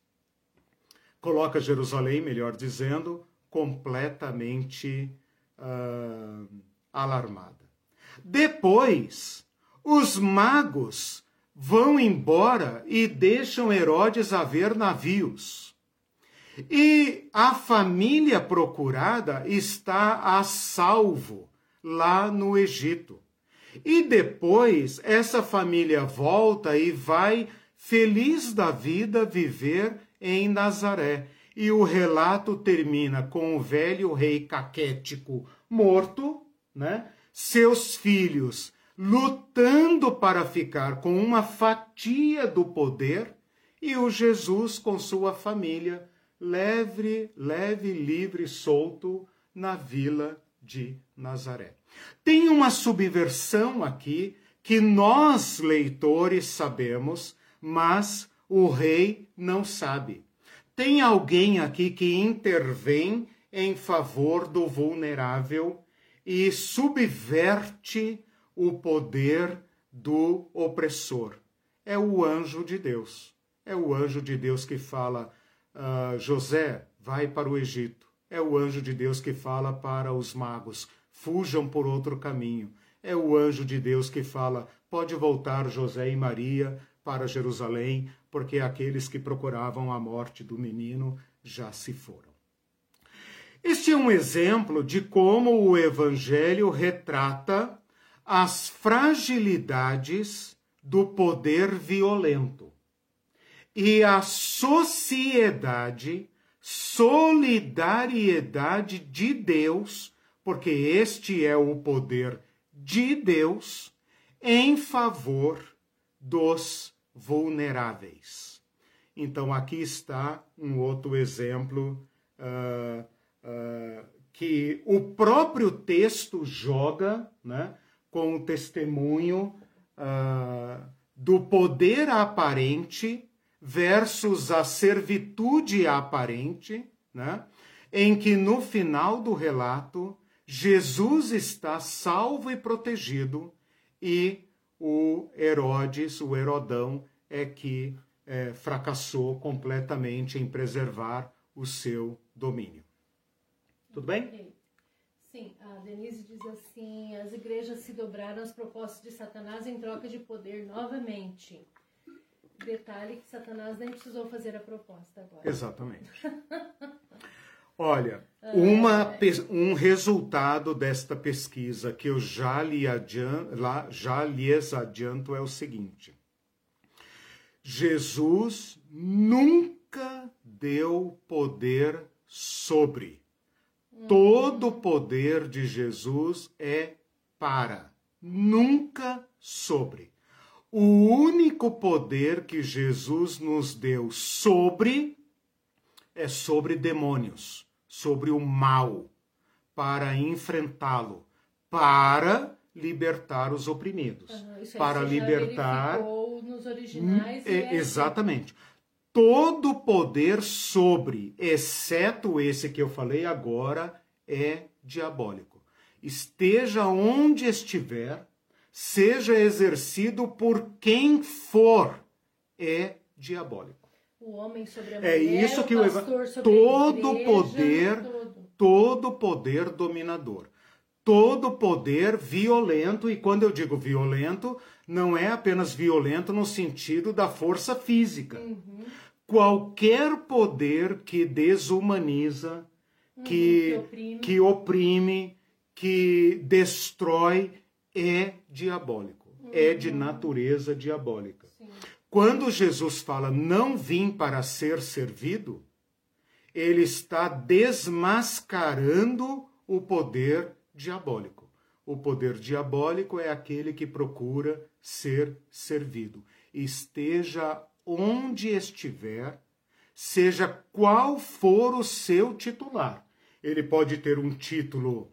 coloca Jerusalém, melhor dizendo, completamente uh, alarmada. Depois, os magos vão embora e deixam Herodes a ver navios. E a família procurada está a salvo lá no Egito. E depois essa família volta e vai feliz da vida viver em Nazaré. E o relato termina com o velho rei caquético morto, né? Seus filhos lutando para ficar com uma fatia do poder e o Jesus com sua família leve, leve, livre, solto na vila de Nazaré. Tem uma subversão aqui que nós, leitores, sabemos, mas o rei não sabe. Tem alguém aqui que intervém em favor do vulnerável e subverte o poder do opressor. É o anjo de Deus. É o anjo de Deus que fala: uh, José vai para o Egito. É o anjo de Deus que fala para os magos: fujam por outro caminho. É o anjo de Deus que fala: pode voltar José e Maria para Jerusalém, porque aqueles que procuravam a morte do menino já se foram. Este é um exemplo de como o Evangelho retrata as fragilidades do poder violento e a sociedade, solidariedade de Deus, porque este é o poder de Deus em favor dos vulneráveis. Então, aqui está um outro exemplo uh, uh, que o próprio texto joga né, com o testemunho uh, do poder aparente versus a servitude aparente, né? em que no final do relato Jesus está salvo e protegido e o Herodes, o Herodão, é que é, fracassou completamente em preservar o seu domínio. Tudo bem? Sim, a Denise diz assim: as igrejas se dobraram às propostas de Satanás em troca de poder novamente. Detalhe que Satanás nem precisou fazer a proposta agora. Exatamente. Olha, uma, um resultado desta pesquisa que eu já, lhe adianto, já lhes adianto é o seguinte: Jesus nunca deu poder sobre. Todo o poder de Jesus é para, nunca sobre. O único poder que Jesus nos deu sobre é sobre demônios sobre o mal, para enfrentá-lo, para libertar os oprimidos, uhum, para libertar nos originais é, exatamente todo poder sobre, exceto esse que eu falei agora, é diabólico. Esteja onde estiver, seja exercido por quem for, é diabólico o homem sobre a mulher, é isso que o sobre todo igreja, poder, todo. todo poder dominador, todo poder violento e quando eu digo violento, não é apenas violento no sentido da força física. Uhum. Qualquer poder que desumaniza, uhum, que, que oprime. que oprime, que destrói, é diabólico, uhum. é de uhum. natureza diabólica. Quando Jesus fala não vim para ser servido, ele está desmascarando o poder diabólico. O poder diabólico é aquele que procura ser servido. Esteja onde estiver, seja qual for o seu titular. Ele pode ter um título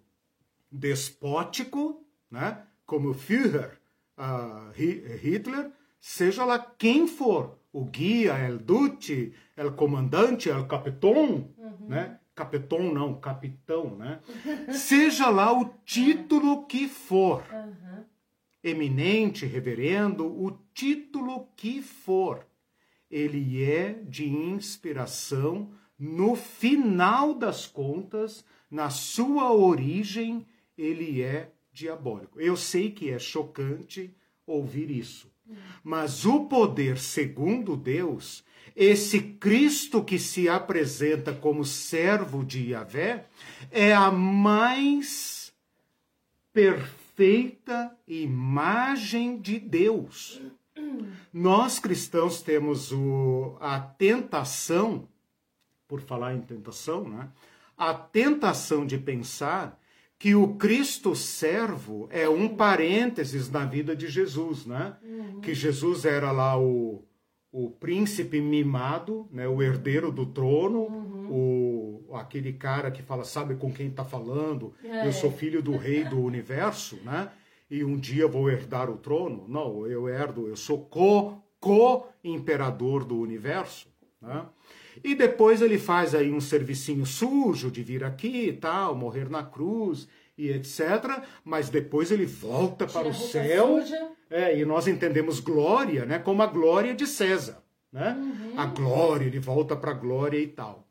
despótico, né? como Führer, uh, Hitler, seja lá quem for, o guia, o duce, o comandante, o capitão, uhum. né? Capitão não, capitão, né? seja lá o título que for, uhum. eminente, reverendo, o título que for, ele é de inspiração no final das contas, na sua origem, ele é diabólico. Eu sei que é chocante ouvir isso. Mas o poder segundo Deus, esse Cristo que se apresenta como servo de Yahvé, é a mais perfeita imagem de Deus. Nós cristãos temos o, a tentação, por falar em tentação, né? a tentação de pensar que o Cristo servo é um parênteses na vida de Jesus, né? Uhum. Que Jesus era lá o, o príncipe mimado, né? o herdeiro do trono, uhum. o, aquele cara que fala, sabe com quem está falando? É. Eu sou filho do rei do universo, né? E um dia vou herdar o trono. Não, eu herdo, eu sou co, co-imperador do universo, né? E depois ele faz aí um servicinho sujo de vir aqui e tal, morrer na cruz e etc. Mas depois ele volta Tira para o céu. É, e nós entendemos glória, né, como a glória de César, né? Uhum. A glória, ele volta para a glória e tal.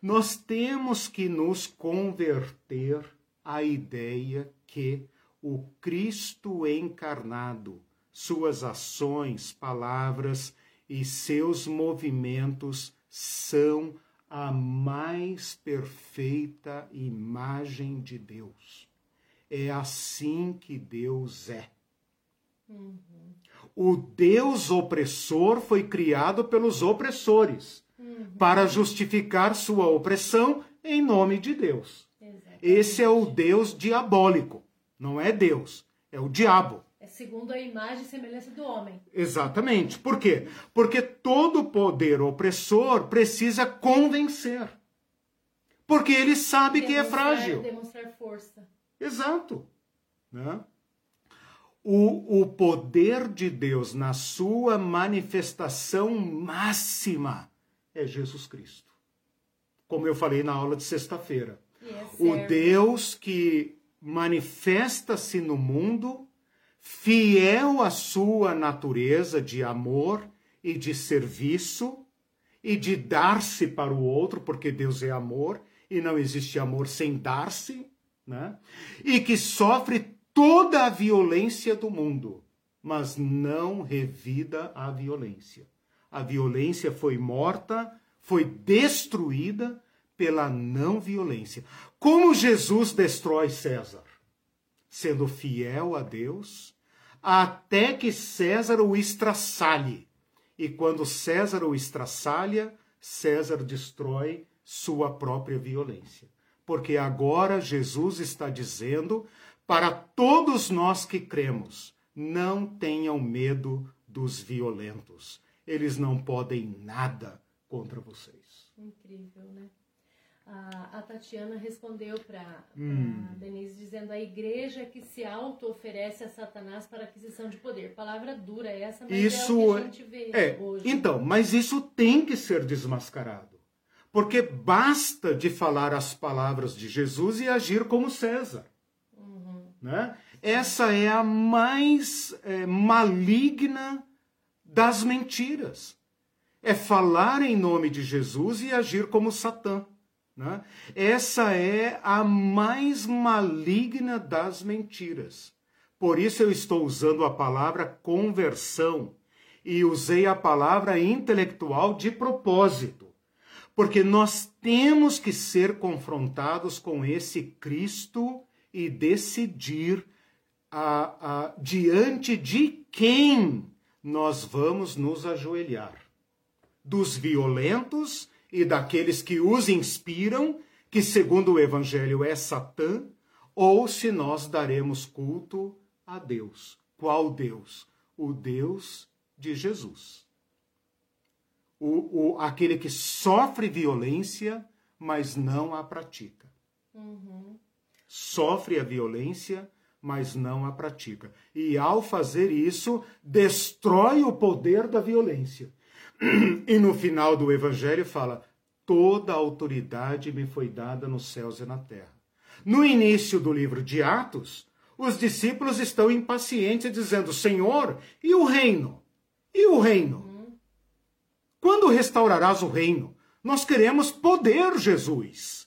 Nós temos que nos converter à ideia que o Cristo encarnado, suas ações, palavras e seus movimentos são a mais perfeita imagem de Deus. É assim que Deus é. Uhum. O Deus opressor foi criado pelos opressores uhum. para justificar sua opressão em nome de Deus. Exatamente. Esse é o Deus diabólico. Não é Deus, é o diabo segundo a imagem e semelhança do homem. Exatamente. Por quê? Porque todo poder opressor precisa convencer. Porque ele sabe demonstrar, que é frágil. Demonstrar força. Exato. Né? o, o poder de Deus na sua manifestação máxima é Jesus Cristo. Como eu falei na aula de sexta-feira. o Deus que manifesta-se no mundo, fiel à sua natureza de amor e de serviço e de dar-se para o outro, porque Deus é amor e não existe amor sem dar-se, né? E que sofre toda a violência do mundo, mas não revida a violência. A violência foi morta, foi destruída pela não violência. Como Jesus destrói César? Sendo fiel a Deus, até que César o estraçalhe. E quando César o estraçalha, César destrói sua própria violência. Porque agora Jesus está dizendo para todos nós que cremos: não tenham medo dos violentos. Eles não podem nada contra vocês. Incrível, né? A, a Tatiana respondeu para hum. Denise dizendo a igreja que se auto-oferece a Satanás para aquisição de poder. Palavra dura essa, mas isso é o que a gente vê é, hoje. Então, mas isso tem que ser desmascarado. Porque basta de falar as palavras de Jesus e agir como César. Né? Essa é a mais é, maligna das mentiras. É falar em nome de Jesus e agir como Satã. Né? Essa é a mais maligna das mentiras. Por isso eu estou usando a palavra conversão e usei a palavra intelectual de propósito, porque nós temos que ser confrontados com esse Cristo e decidir a, a, diante de quem nós vamos nos ajoelhar. Dos violentos e daqueles que os inspiram, que segundo o Evangelho é Satã, ou se nós daremos culto a Deus. Qual Deus? O Deus de Jesus. O, o, aquele que sofre violência, mas não a pratica. Uhum sofre a violência, mas não a pratica. E ao fazer isso, destrói o poder da violência. E no final do evangelho fala: toda a autoridade me foi dada nos céus e na terra. No início do livro de Atos, os discípulos estão impacientes, dizendo: Senhor, e o reino? E o reino? Quando restaurarás o reino? Nós queremos poder, Jesus.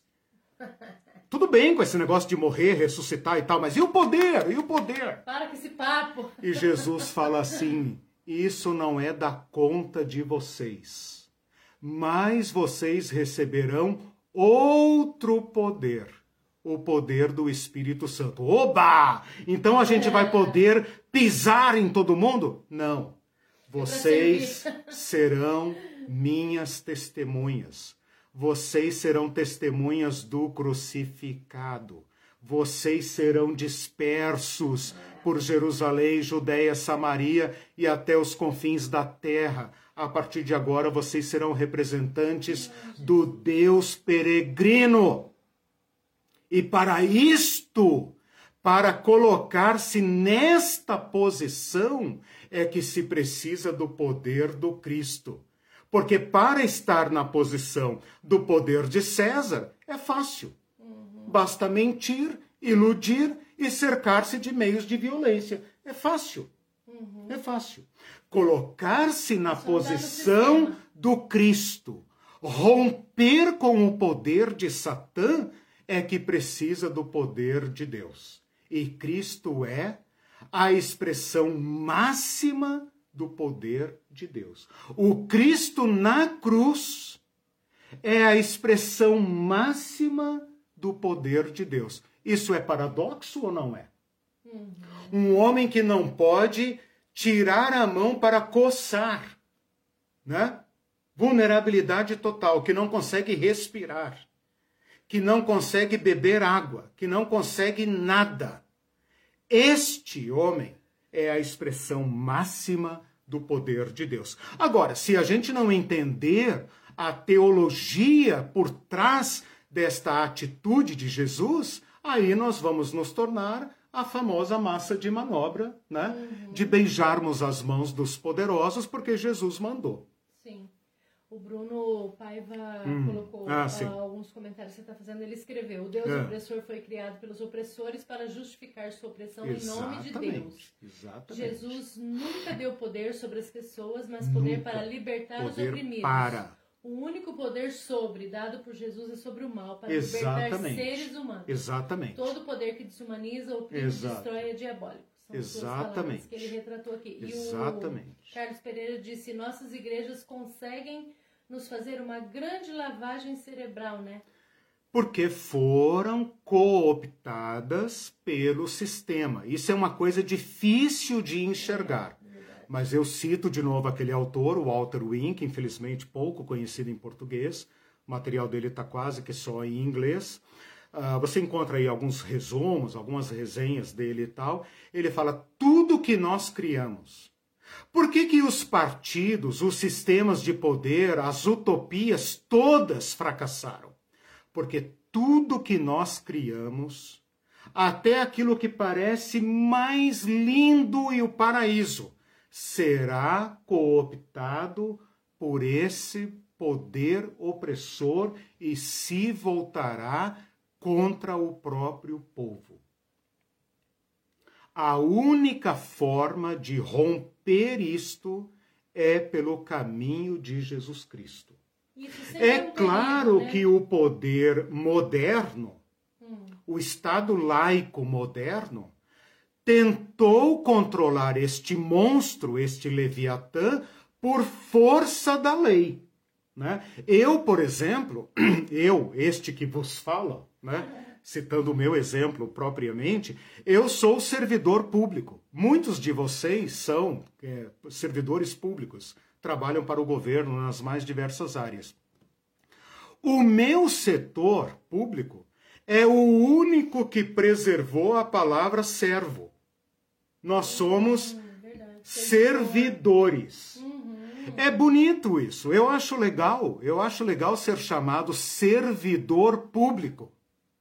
Tudo bem com esse negócio de morrer, ressuscitar e tal, mas e o poder? E o poder? Para com esse papo. E Jesus fala assim: Isso não é da conta de vocês, mas vocês receberão outro poder o poder do Espírito Santo. Oba! Então a gente vai poder pisar em todo mundo? Não. Vocês serão minhas testemunhas vocês serão testemunhas do crucificado. Vocês serão dispersos por Jerusalém, Judéia, Samaria e até os confins da terra. A partir de agora, vocês serão representantes do Deus peregrino. E para isto, para colocar-se nesta posição, é que se precisa do poder do Cristo. Porque para estar na posição do poder de César é fácil. Basta mentir, iludir e cercar-se de meios de violência. É fácil. Uhum. É fácil. Colocar-se na Só posição do Cristo, romper com o poder de Satã, é que precisa do poder de Deus. E Cristo é a expressão máxima do poder de Deus. O Cristo na cruz é a expressão máxima do poder de Deus. Isso é paradoxo ou não é? Uhum. Um homem que não pode tirar a mão para coçar, né? Vulnerabilidade total, que não consegue respirar, que não consegue beber água, que não consegue nada. Este homem é a expressão máxima do poder de Deus. Agora, se a gente não entender a teologia por trás desta atitude de Jesus, aí nós vamos nos tornar a famosa massa de manobra, né? Uhum. De beijarmos as mãos dos poderosos porque Jesus mandou. Sim. O Bruno Paiva hum. colocou ah, uh, alguns comentários que você está fazendo. Ele escreveu: O Deus é. opressor foi criado pelos opressores para justificar sua opressão Exatamente. em nome de Deus. Exatamente. Jesus nunca deu poder sobre as pessoas, mas poder nunca. para libertar poder os oprimidos. Para. O único poder sobre, dado por Jesus, é sobre o mal, para Exatamente. libertar seres humanos. Exatamente. Todo poder que desumaniza, oprime destrói é diabólico. São Exatamente. que ele retratou aqui. Exatamente. E o Carlos Pereira disse: nossas igrejas conseguem nos fazer uma grande lavagem cerebral, né? Porque foram cooptadas pelo sistema. Isso é uma coisa difícil de enxergar. Mas eu cito de novo aquele autor, o Walter Wink, infelizmente pouco conhecido em português. O material dele está quase que só em inglês. Uh, você encontra aí alguns resumos, algumas resenhas dele e tal. Ele fala tudo que nós criamos por que, que os partidos, os sistemas de poder, as utopias todas fracassaram? Porque tudo que nós criamos, até aquilo que parece mais lindo e o paraíso, será cooptado por esse poder opressor e se voltará contra o próprio povo. A única forma de romper isto é pelo caminho de Jesus Cristo. É, é claro né? que o poder moderno, hum. o Estado laico moderno, tentou controlar este monstro, este Leviatã, por força da lei. Né? Eu, por exemplo, eu, este que vos fala, né? citando o meu exemplo propriamente, eu sou servidor público. Muitos de vocês são é, servidores públicos, trabalham para o governo nas mais diversas áreas. O meu setor público é o único que preservou a palavra servo. Nós somos hum, servidores. Uhum. É bonito isso. Eu acho legal. Eu acho legal ser chamado servidor público.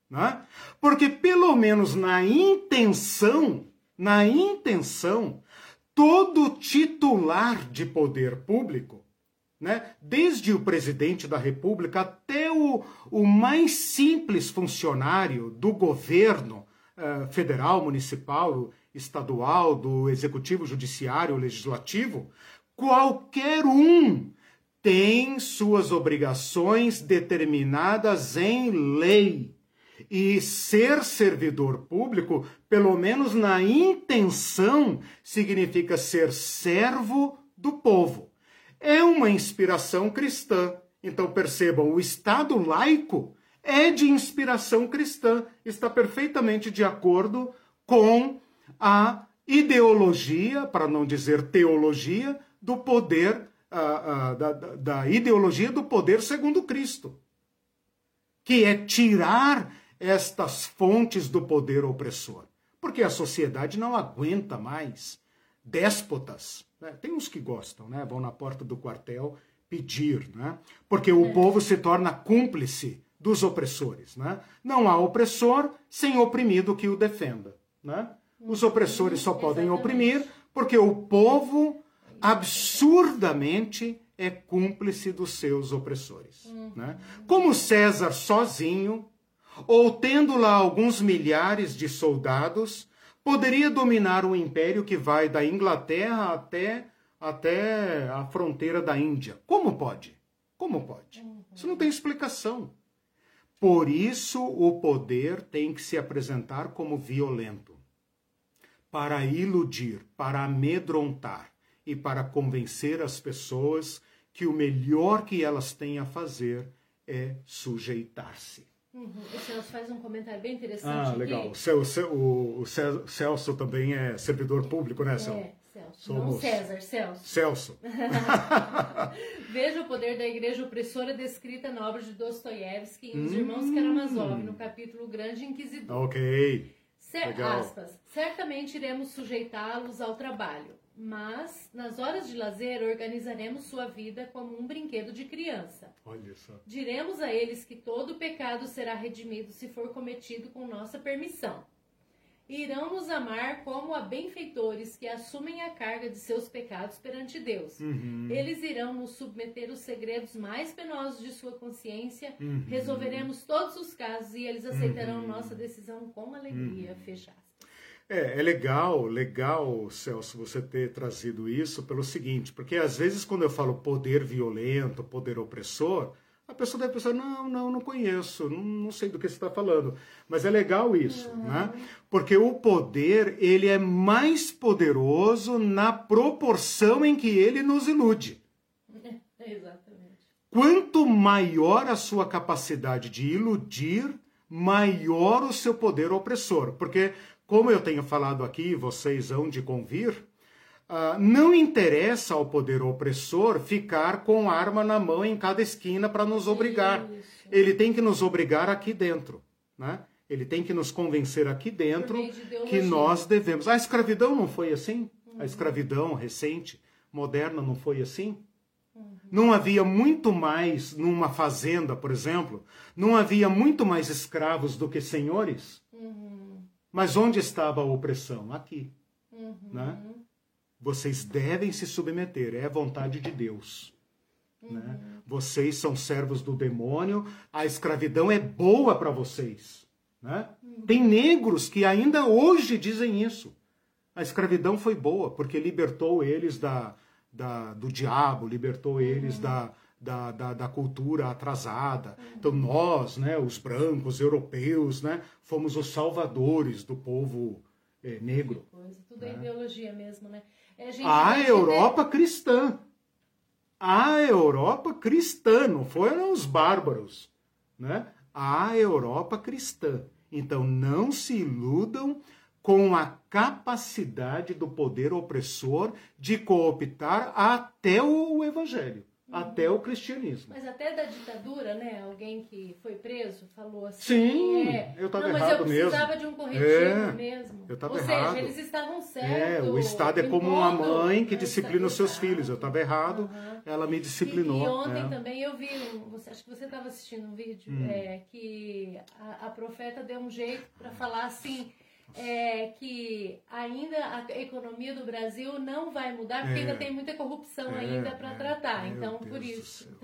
Né? Porque pelo menos na intenção, na intenção, todo titular de poder público, né? desde o presidente da República até o, o mais simples funcionário do governo uh, federal, municipal, estadual, do executivo, judiciário, legislativo, qualquer um tem suas obrigações determinadas em lei. E ser servidor público, pelo menos na intenção, significa ser servo do povo. É uma inspiração cristã. Então percebam, o Estado laico é de inspiração cristã, está perfeitamente de acordo com a ideologia, para não dizer teologia, do poder, da, da, da ideologia do poder segundo Cristo, que é tirar estas fontes do poder opressor. Porque a sociedade não aguenta mais déspotas. Né? Tem uns que gostam, né? vão na porta do quartel pedir, né? porque o é. povo se torna cúmplice dos opressores. Né? Não há opressor sem oprimido que o defenda. Né? Os opressores só podem oprimir porque o povo absurdamente é cúmplice dos seus opressores. Né? Como César sozinho ou tendo lá alguns milhares de soldados, poderia dominar um império que vai da Inglaterra até, até a fronteira da Índia. Como pode? Como pode? Isso não tem explicação. Por isso, o poder tem que se apresentar como violento para iludir, para amedrontar e para convencer as pessoas que o melhor que elas têm a fazer é sujeitar-se. Uhum. O Celso faz um comentário bem interessante. Ah, legal. O, Celso, o, o Celso também é servidor público, né, Celso? É. Celso. Somos... Não César, Celso. Celso. Veja o poder da igreja opressora descrita na obra de Dostoiévski e os hum. irmãos Karamazov, no capítulo Grande Inquisidor. Ok. Cer aspas. Certamente iremos sujeitá-los ao trabalho, mas nas horas de lazer organizaremos sua vida como um brinquedo de criança. Olha só. Diremos a eles que todo pecado será redimido se for cometido com nossa permissão. Irão nos amar como a benfeitores que assumem a carga de seus pecados perante Deus. Uhum. Eles irão nos submeter os segredos mais penosos de sua consciência, uhum. resolveremos todos os casos e eles aceitarão uhum. nossa decisão com alegria. Uhum. Fecha é, é legal, legal, Celso, você ter trazido isso pelo seguinte, porque às vezes quando eu falo poder violento, poder opressor, a pessoa deve pensar, não, não, não conheço, não, não sei do que você está falando. Mas é legal isso, uhum. né? Porque o poder, ele é mais poderoso na proporção em que ele nos ilude. Exatamente. Quanto maior a sua capacidade de iludir, maior o seu poder opressor. Porque, como eu tenho falado aqui, vocês hão de convir, Uh, não interessa ao poder opressor ficar com arma na mão em cada esquina para nos obrigar. Isso. Ele tem que nos obrigar aqui dentro. Né? Ele tem que nos convencer aqui dentro de que nós devemos. A escravidão não foi assim? Uhum. A escravidão recente, moderna, não foi assim? Uhum. Não havia muito mais numa fazenda, por exemplo, não havia muito mais escravos do que senhores? Uhum. Mas onde estava a opressão? Aqui. Uhum. Né? Vocês devem se submeter, é a vontade de Deus. Uhum. Né? Vocês são servos do demônio, a escravidão é boa para vocês. Né? Uhum. Tem negros que ainda hoje dizem isso. A escravidão foi boa, porque libertou eles da, da do diabo, libertou eles uhum. da, da, da, da, cultura atrasada. Então nós, né, os brancos, europeus, né, fomos os salvadores do povo é, negro. Coisa. Tudo é ideologia mesmo, né? É, a Europa ter... cristã. A Europa cristã, não foram os bárbaros, né? A Europa cristã. Então não se iludam com a capacidade do poder opressor de cooptar até o evangelho até o cristianismo. Mas até da ditadura, né? Alguém que foi preso falou assim. Sim, é, eu estava errado mesmo. Mas eu precisava de um corretivo é, mesmo. Eu estava errado. Ou seja, eles estavam certos. É, o Estado é como uma mãe que disciplina os seus filhos. Eu estava errado, uhum. ela me disciplinou. E, e ontem é. também eu vi, você, acho que você estava assistindo um vídeo, hum. é, que a, a profeta deu um jeito para falar assim é, que ainda a economia do Brasil não vai mudar, porque é, ainda tem muita corrupção é, ainda para é, tratar. Então, Deus por isso.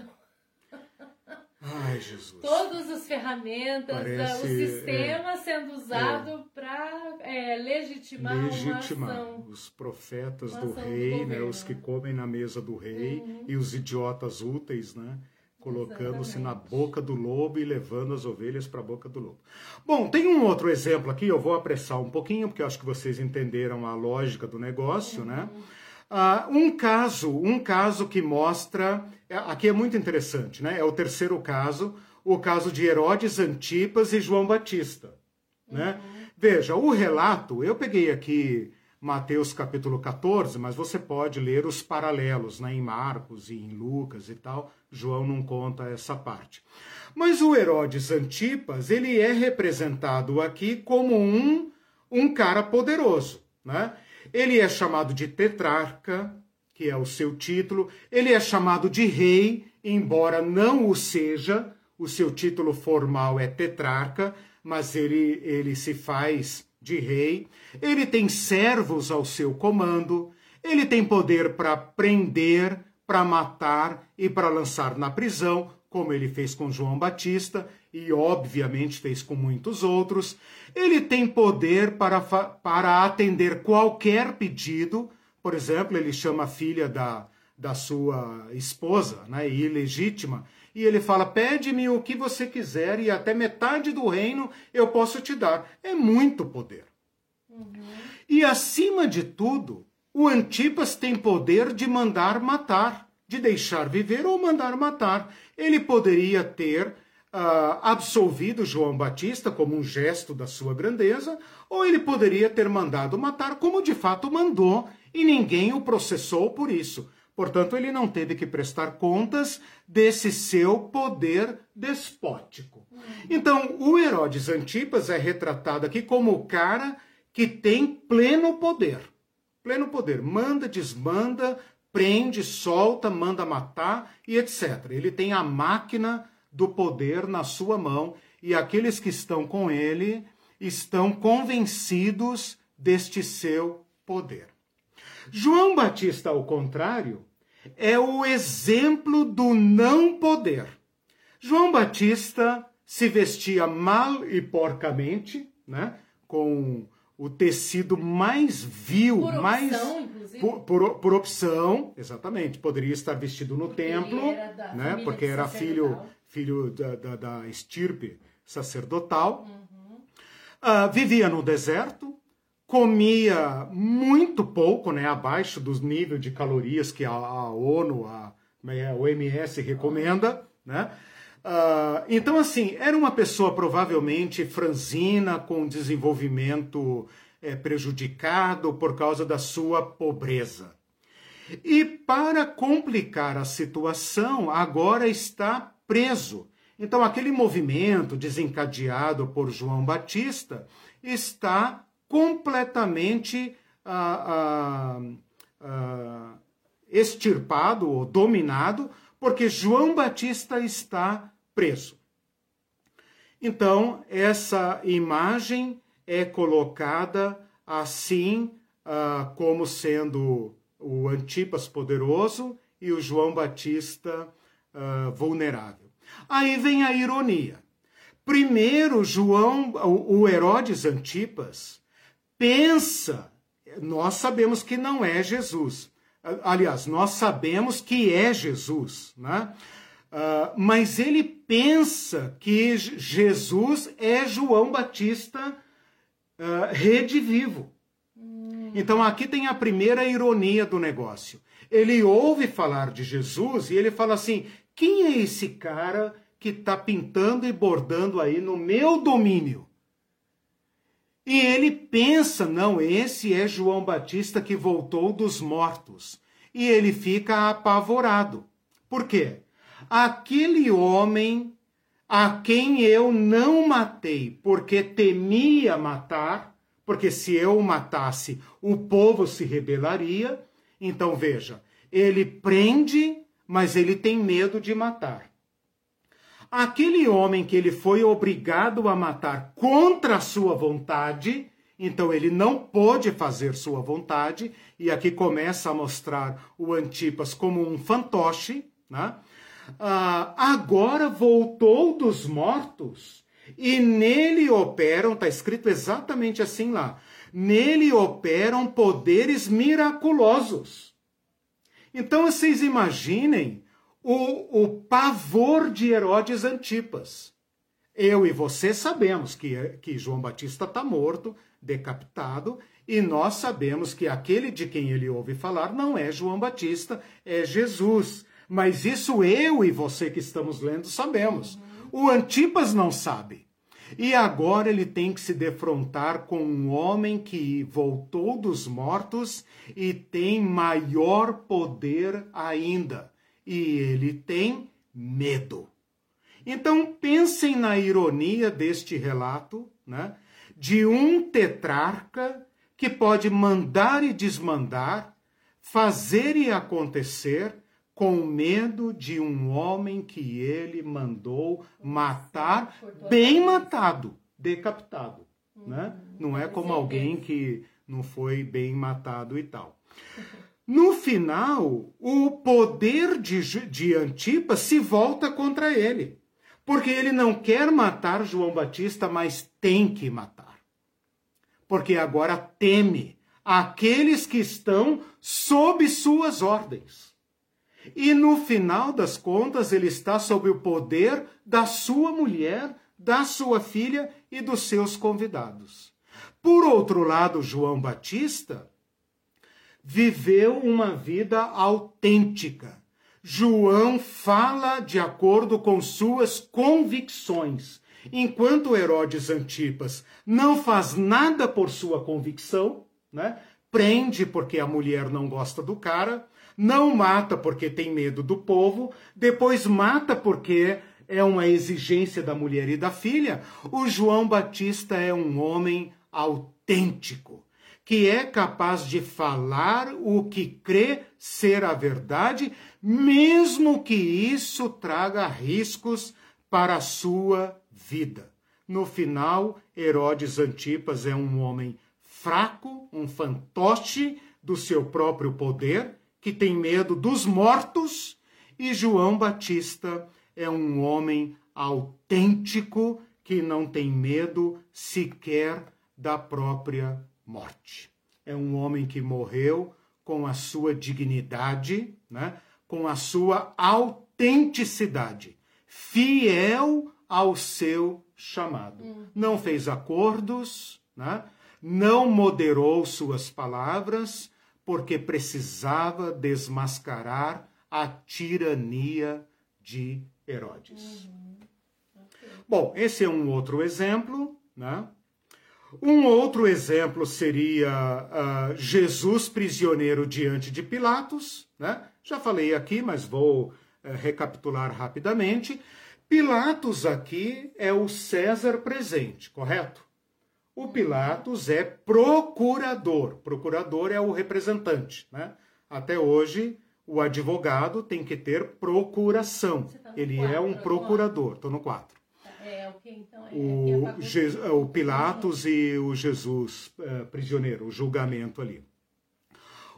Ai, Jesus. Todas as ferramentas, Parece, o sistema é, sendo usado é. para é, legitimar, legitimar ação, os profetas do rei, do né, os que comem na mesa do rei uhum. e os idiotas úteis, né? Colocando-se na boca do lobo e levando as ovelhas para a boca do lobo. Bom, tem um outro exemplo aqui, eu vou apressar um pouquinho, porque eu acho que vocês entenderam a lógica do negócio, né? Uh, um caso, um caso que mostra, é, aqui é muito interessante, né? É o terceiro caso, o caso de Herodes Antipas e João Batista, né? Uhum. Veja, o relato, eu peguei aqui Mateus capítulo 14, mas você pode ler os paralelos né, em Marcos e em Lucas e tal. João não conta essa parte. Mas o Herodes Antipas, ele é representado aqui como um, um cara poderoso. Né? Ele é chamado de tetrarca, que é o seu título. Ele é chamado de rei, embora não o seja. O seu título formal é tetrarca, mas ele, ele se faz de rei, ele tem servos ao seu comando, ele tem poder para prender, para matar e para lançar na prisão, como ele fez com João Batista e obviamente fez com muitos outros. Ele tem poder para, para atender qualquer pedido, por exemplo, ele chama a filha da, da sua esposa, né, ilegítima, e ele fala: pede-me o que você quiser e até metade do reino eu posso te dar. É muito poder. Uhum. E acima de tudo, o Antipas tem poder de mandar matar, de deixar viver ou mandar matar. Ele poderia ter uh, absolvido João Batista como um gesto da sua grandeza, ou ele poderia ter mandado matar, como de fato mandou, e ninguém o processou por isso. Portanto, ele não teve que prestar contas desse seu poder despótico. Então, o Herodes Antipas é retratado aqui como o cara que tem pleno poder. Pleno poder. Manda, desmanda, prende, solta, manda matar e etc. Ele tem a máquina do poder na sua mão e aqueles que estão com ele, estão convencidos deste seu poder. João Batista, ao contrário, é o exemplo do não poder. João Batista se vestia mal e porcamente, né? com o tecido mais vil, por opção, mais inclusive. por, por, por, opção, exatamente, poderia estar vestido no Porque templo, né? Porque era filho filho da, da, da estirpe sacerdotal. Uhum. Ah, vivia no deserto, comia muito pouco, né? Abaixo dos níveis de calorias que a, a ONU, a, como é, a OMS recomenda, né? Ah, então, assim, era uma pessoa provavelmente franzina, com desenvolvimento eh, prejudicado por causa da sua pobreza. E para complicar a situação, agora está preso. Então, aquele movimento desencadeado por João Batista está completamente ah, ah, ah, extirpado ou dominado, porque João Batista está preso. Então, essa imagem é colocada assim, ah, como sendo o Antipas poderoso e o João Batista ah, vulnerável. Aí vem a ironia. Primeiro, João, o Herodes Antipas, pensa, nós sabemos que não é Jesus. Aliás, nós sabemos que é Jesus, né? Ah, mas ele pensa que Jesus é João Batista ah, redivivo. Então aqui tem a primeira ironia do negócio. Ele ouve falar de Jesus e ele fala assim: quem é esse cara que está pintando e bordando aí no meu domínio? E ele pensa: não, esse é João Batista que voltou dos mortos. E ele fica apavorado. Por quê? Aquele homem a quem eu não matei, porque temia matar, porque se eu o matasse, o povo se rebelaria. Então veja, ele prende, mas ele tem medo de matar. Aquele homem que ele foi obrigado a matar contra a sua vontade, então ele não pôde fazer sua vontade, e aqui começa a mostrar o Antipas como um fantoche, né? Ah, agora voltou dos mortos e nele operam, está escrito exatamente assim lá, nele operam poderes miraculosos. Então vocês imaginem o, o pavor de Herodes Antipas. Eu e você sabemos que, que João Batista está morto, decapitado, e nós sabemos que aquele de quem ele ouve falar não é João Batista, é Jesus. Mas isso eu e você que estamos lendo sabemos. O Antipas não sabe. E agora ele tem que se defrontar com um homem que voltou dos mortos e tem maior poder ainda. E ele tem medo. Então pensem na ironia deste relato, né? De um tetrarca que pode mandar e desmandar, fazer e acontecer com medo de um homem que ele mandou matar, bem matado, decapitado, né? Não é como alguém que não foi bem matado e tal. No final, o poder de, de Antipas se volta contra ele, porque ele não quer matar João Batista, mas tem que matar. Porque agora teme aqueles que estão sob suas ordens. E no final das contas, ele está sob o poder da sua mulher, da sua filha e dos seus convidados. Por outro lado, João Batista viveu uma vida autêntica. João fala de acordo com suas convicções, enquanto Herodes Antipas não faz nada por sua convicção, né? Prende porque a mulher não gosta do cara, não mata porque tem medo do povo, depois mata porque é uma exigência da mulher e da filha. O João Batista é um homem autêntico, que é capaz de falar o que crê ser a verdade, mesmo que isso traga riscos para a sua vida. no final, Herodes Antipas é um homem fraco, um fantoche do seu próprio poder, que tem medo dos mortos, e João Batista é um homem autêntico que não tem medo sequer da própria morte. É um homem que morreu com a sua dignidade, né? com a sua autenticidade, fiel ao seu chamado. Hum. Não fez acordos, né? não moderou suas palavras, porque precisava desmascarar a tirania de Herodes. Uhum. Okay. Bom, esse é um outro exemplo, né? Um outro exemplo seria uh, Jesus prisioneiro diante de Pilatos, né? Já falei aqui, mas vou uh, recapitular rapidamente. Pilatos aqui é o César presente, correto? O Pilatos é procurador. Procurador é o representante, né? Até hoje, o advogado tem que ter procuração. Tá Ele quatro, é um procurador. Estou no 4. É, o que então? É, o, é o Pilatos e o Jesus é, prisioneiro, o julgamento ali.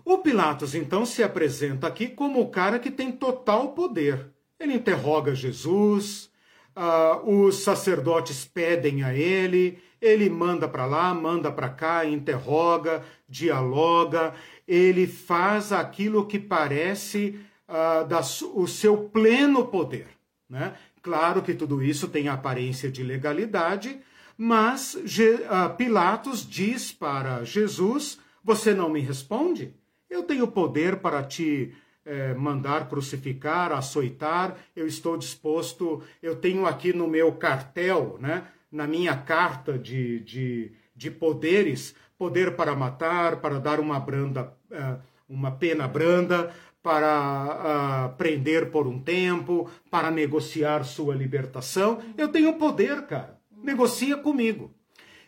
O Pilatos, então, se apresenta aqui como o cara que tem total poder. Ele interroga Jesus, uh, os sacerdotes pedem a ele, ele manda para lá, manda para cá, interroga, dialoga, ele faz aquilo que parece uh, o seu pleno poder. Né? Claro que tudo isso tem aparência de legalidade, mas uh, Pilatos diz para Jesus: Você não me responde? Eu tenho poder para te é, mandar crucificar, açoitar, eu estou disposto, eu tenho aqui no meu cartel, né, na minha carta de, de, de poderes, poder para matar, para dar uma branda, é, uma pena branda, para uh, prender por um tempo, para negociar sua libertação. Eu tenho poder, cara. Negocia comigo.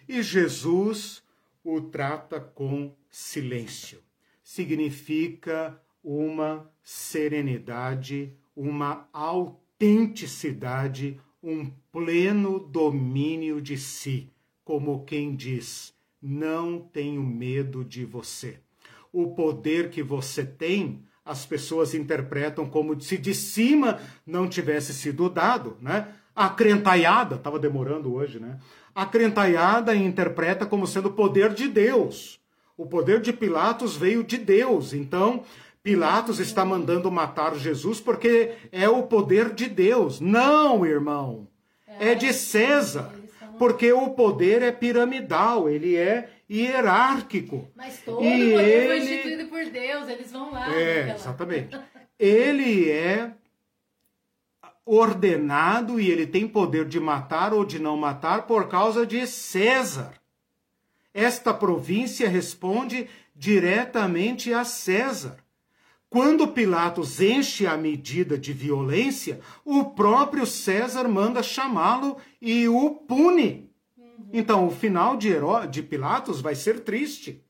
E Jesus o trata com silêncio. Significa uma serenidade, uma autenticidade, um pleno domínio de si, como quem diz: não tenho medo de você. O poder que você tem, as pessoas interpretam como se de cima não tivesse sido dado, né? A crentaiada, estava demorando hoje, né? A crentaiada interpreta como sendo o poder de Deus. O poder de Pilatos veio de Deus. Então, Pilatos está mandando matar Jesus porque é o poder de Deus. Não, irmão. É de César. Porque o poder é piramidal, ele é hierárquico. Mas todo e poder ele... foi instituído por Deus, eles vão lá. É, exatamente. ele é ordenado e ele tem poder de matar ou de não matar por causa de César. Esta província responde diretamente a César. Quando Pilatos enche a medida de violência, o próprio César manda chamá-lo e o pune. Então, o final de, Heró de Pilatos vai ser triste.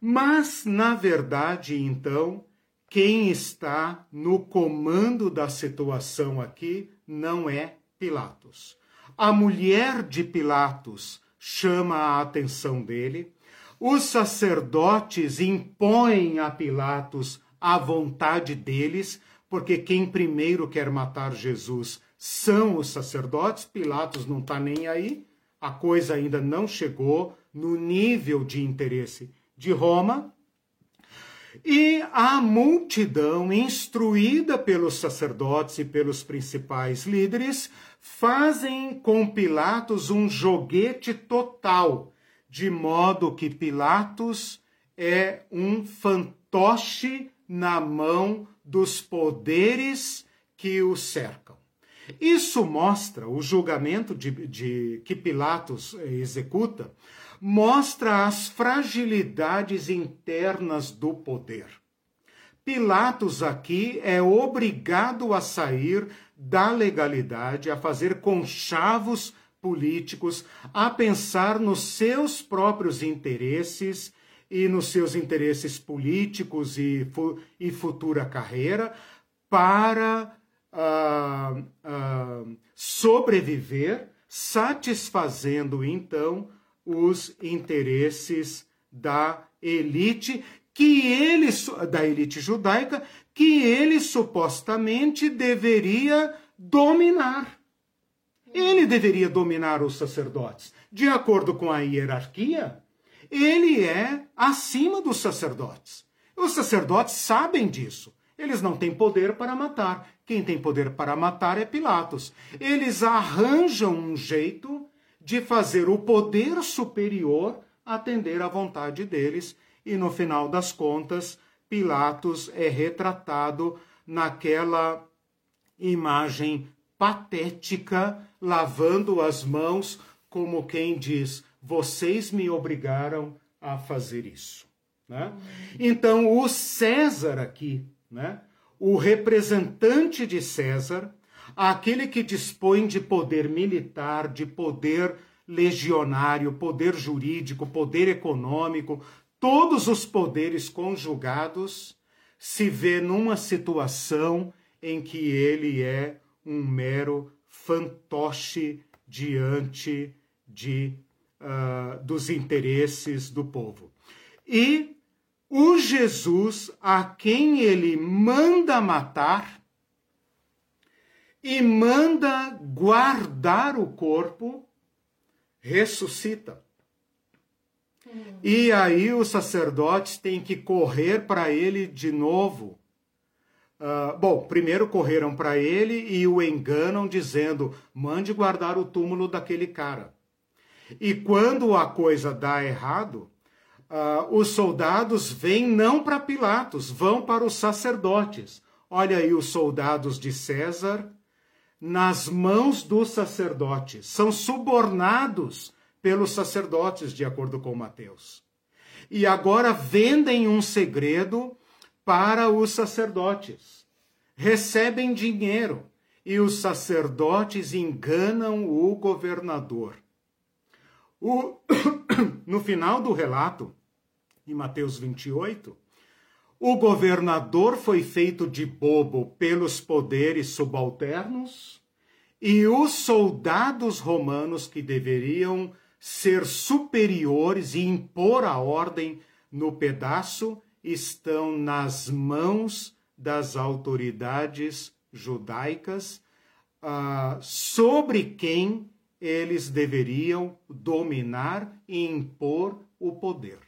Mas, na verdade, então, quem está no comando da situação aqui não é Pilatos. A mulher de Pilatos chama a atenção dele. Os sacerdotes impõem a Pilatos à vontade deles, porque quem primeiro quer matar Jesus são os sacerdotes. Pilatos não está nem aí, a coisa ainda não chegou no nível de interesse de Roma. E a multidão, instruída pelos sacerdotes e pelos principais líderes, fazem com Pilatos um joguete total, de modo que Pilatos é um fantoche na mão dos poderes que o cercam. Isso mostra o julgamento de, de, que Pilatos executa, mostra as fragilidades internas do poder. Pilatos aqui é obrigado a sair da legalidade, a fazer conchavos políticos, a pensar nos seus próprios interesses e nos seus interesses políticos e, e futura carreira para uh, uh, sobreviver, satisfazendo então os interesses da elite que ele da elite judaica que ele supostamente deveria dominar. Ele deveria dominar os sacerdotes. De acordo com a hierarquia, ele é acima dos sacerdotes. Os sacerdotes sabem disso. Eles não têm poder para matar. Quem tem poder para matar é Pilatos. Eles arranjam um jeito de fazer o poder superior atender à vontade deles, e no final das contas, Pilatos é retratado naquela imagem patética, lavando as mãos, como quem diz: Vocês me obrigaram a fazer isso. Né? Então, o César aqui, né? o representante de César, aquele que dispõe de poder militar, de poder legionário, poder jurídico, poder econômico, todos os poderes conjugados, se vê numa situação em que ele é um mero fantoche diante de, uh, dos interesses do povo. E o Jesus a quem ele manda matar e manda guardar o corpo, ressuscita. E aí os sacerdotes têm que correr para ele de novo. Uh, bom, primeiro correram para ele e o enganam, dizendo: mande guardar o túmulo daquele cara. E quando a coisa dá errado, uh, os soldados vêm não para Pilatos, vão para os sacerdotes. Olha aí os soldados de César nas mãos dos sacerdotes, são subornados pelos sacerdotes, de acordo com Mateus. E agora vendem um segredo para os sacerdotes. Recebem dinheiro e os sacerdotes enganam o governador. O... no final do relato, em Mateus 28, o governador foi feito de bobo pelos poderes subalternos e os soldados romanos que deveriam ser superiores e impor a ordem no pedaço estão nas mãos das autoridades judaicas uh, sobre quem eles deveriam dominar e impor o poder.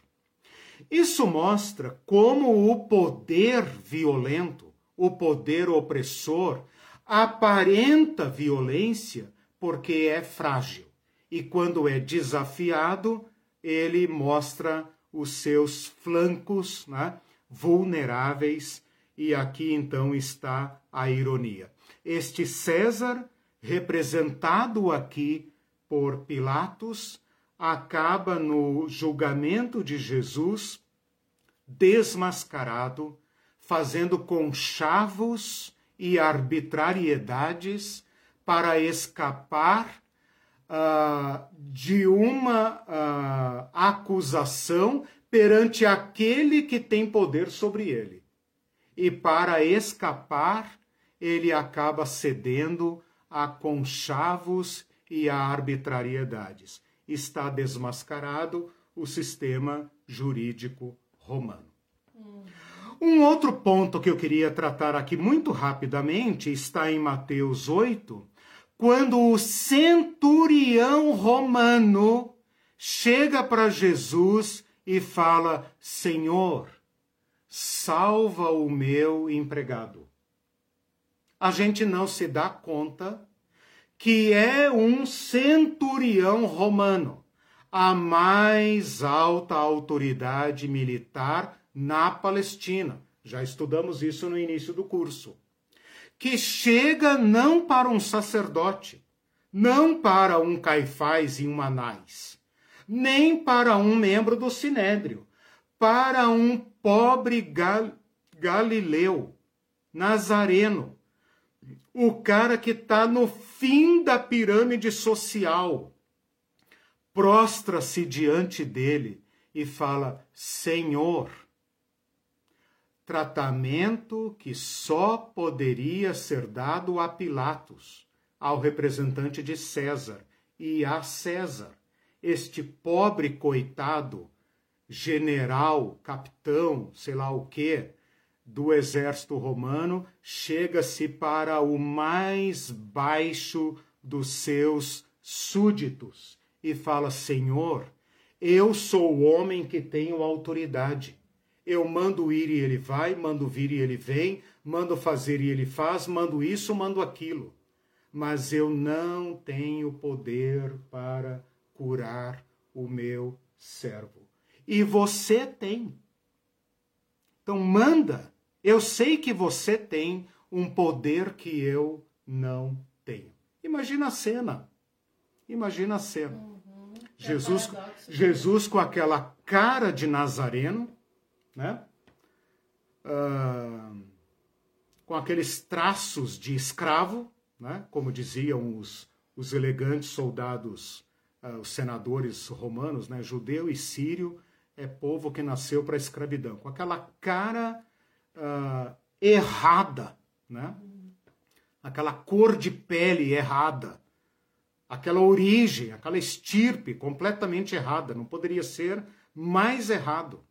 Isso mostra como o poder violento, o poder opressor, aparenta violência porque é frágil. E quando é desafiado, ele mostra os seus flancos né, vulneráveis. E aqui então está a ironia. Este César, representado aqui por Pilatos, acaba no julgamento de Jesus desmascarado, fazendo conchavos e arbitrariedades para escapar uh, de uma uh, acusação perante aquele que tem poder sobre ele. E para escapar, ele acaba cedendo a conchavos e a arbitrariedades. Está desmascarado o sistema jurídico romano. Um outro ponto que eu queria tratar aqui muito rapidamente está em Mateus 8, quando o centurião romano chega para Jesus e fala: Senhor, salva o meu empregado. A gente não se dá conta que é um centurião romano a mais alta autoridade militar na Palestina. Já estudamos isso no início do curso. Que chega não para um sacerdote, não para um Caifás e um Anás, nem para um membro do Sinédrio, para um pobre gal galileu, nazareno, o cara que está no fim da pirâmide social, prostra-se diante dele e fala: Senhor, tratamento que só poderia ser dado a Pilatos, ao representante de César, e a César. Este pobre coitado, general, capitão, sei lá o quê, do exército romano, chega-se para o mais baixo dos seus súditos e fala: Senhor, eu sou o homem que tenho autoridade. Eu mando ir e ele vai, mando vir e ele vem, mando fazer e ele faz, mando isso, mando aquilo. Mas eu não tenho poder para curar o meu servo. E você tem. Então manda. Eu sei que você tem um poder que eu não tenho. Imagina a cena. Imagina a cena. Uhum. Jesus, Jesus com aquela cara de Nazareno, né? Uh, com aqueles traços de escravo, né? como diziam os, os elegantes soldados, uh, os senadores romanos, né? judeu e sírio é povo que nasceu para a escravidão, com aquela cara uh, errada, né? aquela cor de pele errada, aquela origem, aquela estirpe completamente errada, não poderia ser mais errado.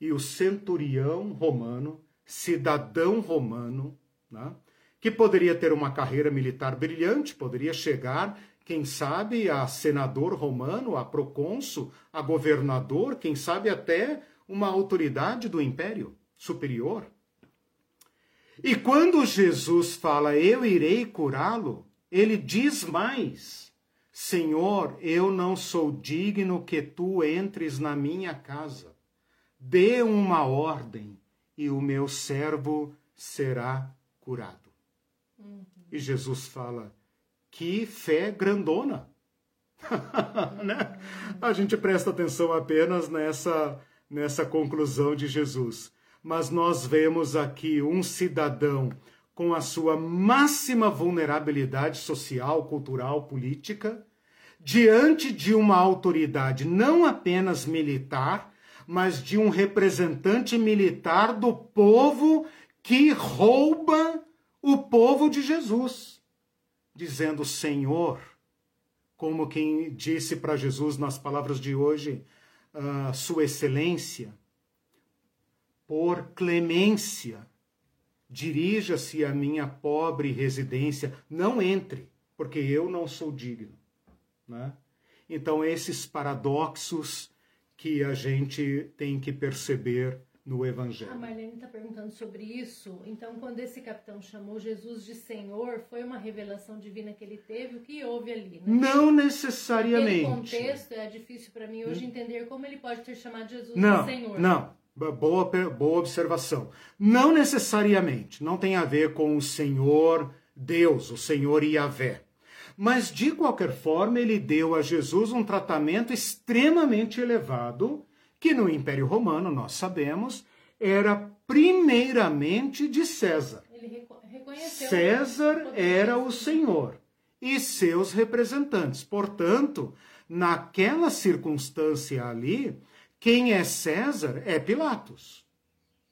E o centurião romano, cidadão romano, né, que poderia ter uma carreira militar brilhante, poderia chegar, quem sabe, a senador romano, a procônsul, a governador, quem sabe até uma autoridade do império superior. E quando Jesus fala, eu irei curá-lo, ele diz mais: Senhor, eu não sou digno que tu entres na minha casa. Dê uma ordem e o meu servo será curado. Uhum. E Jesus fala: que fé grandona! né? A gente presta atenção apenas nessa, nessa conclusão de Jesus mas nós vemos aqui um cidadão com a sua máxima vulnerabilidade social, cultural, política, diante de uma autoridade não apenas militar, mas de um representante militar do povo que rouba o povo de Jesus, dizendo: Senhor, como quem disse para Jesus nas palavras de hoje, uh, Sua Excelência por clemência, dirija-se à minha pobre residência, não entre, porque eu não sou digno. Né? Então, esses paradoxos que a gente tem que perceber no Evangelho. A Marlene está perguntando sobre isso. Então, quando esse capitão chamou Jesus de Senhor, foi uma revelação divina que ele teve? O que houve ali? Né? Não necessariamente. No contexto, é difícil para mim hoje hum. entender como ele pode ter chamado Jesus não, de Senhor. Não, Boa, boa observação. Não necessariamente, não tem a ver com o Senhor Deus, o Senhor Yahvé. Mas, de qualquer forma, ele deu a Jesus um tratamento extremamente elevado, que no Império Romano, nós sabemos, era primeiramente de César. César era o Senhor e seus representantes. Portanto, naquela circunstância ali, quem é César é Pilatos.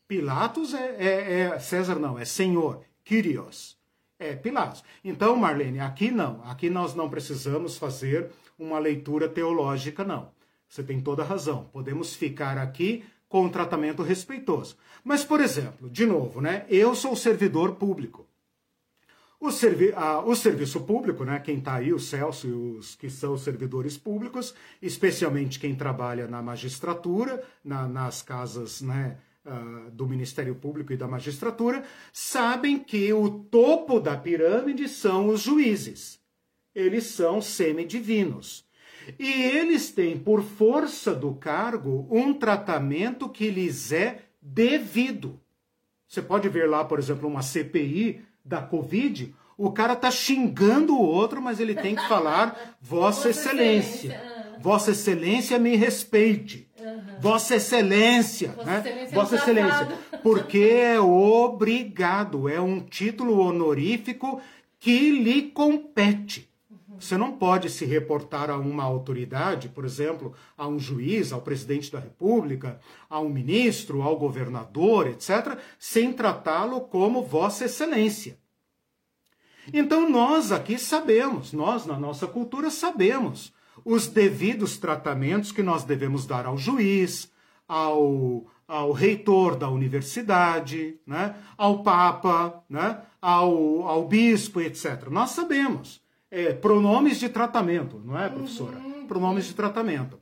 Pilatos é, é, é César não, é Senhor, Kyrios. É Pilatos. Então, Marlene, aqui não. Aqui nós não precisamos fazer uma leitura teológica, não. Você tem toda a razão. Podemos ficar aqui com um tratamento respeitoso. Mas, por exemplo, de novo, né? Eu sou servidor público. O, servi o serviço público, né, quem está aí, os Celso e os que são servidores públicos, especialmente quem trabalha na magistratura, na, nas casas né, uh, do Ministério Público e da magistratura, sabem que o topo da pirâmide são os juízes. Eles são semidivinos. E eles têm, por força do cargo, um tratamento que lhes é devido. Você pode ver lá, por exemplo, uma CPI da Covid, o cara tá xingando o outro, mas ele tem que falar Vossa Excelência. Excelência. Vossa Excelência me respeite. Uhum. Vossa Excelência. Vossa né? Excelência. Vossa Excelência. Porque é obrigado, é um título honorífico que lhe compete. Você não pode se reportar a uma autoridade, por exemplo, a um juiz, ao presidente da República, a um ministro, ao governador, etc., sem tratá-lo como Vossa Excelência. Então nós aqui sabemos, nós na nossa cultura sabemos os devidos tratamentos que nós devemos dar ao juiz, ao, ao reitor da universidade, né? ao papa, né? ao, ao bispo, etc. Nós sabemos. É, pronomes de tratamento, não é, professora? Uhum. Pronomes de tratamento.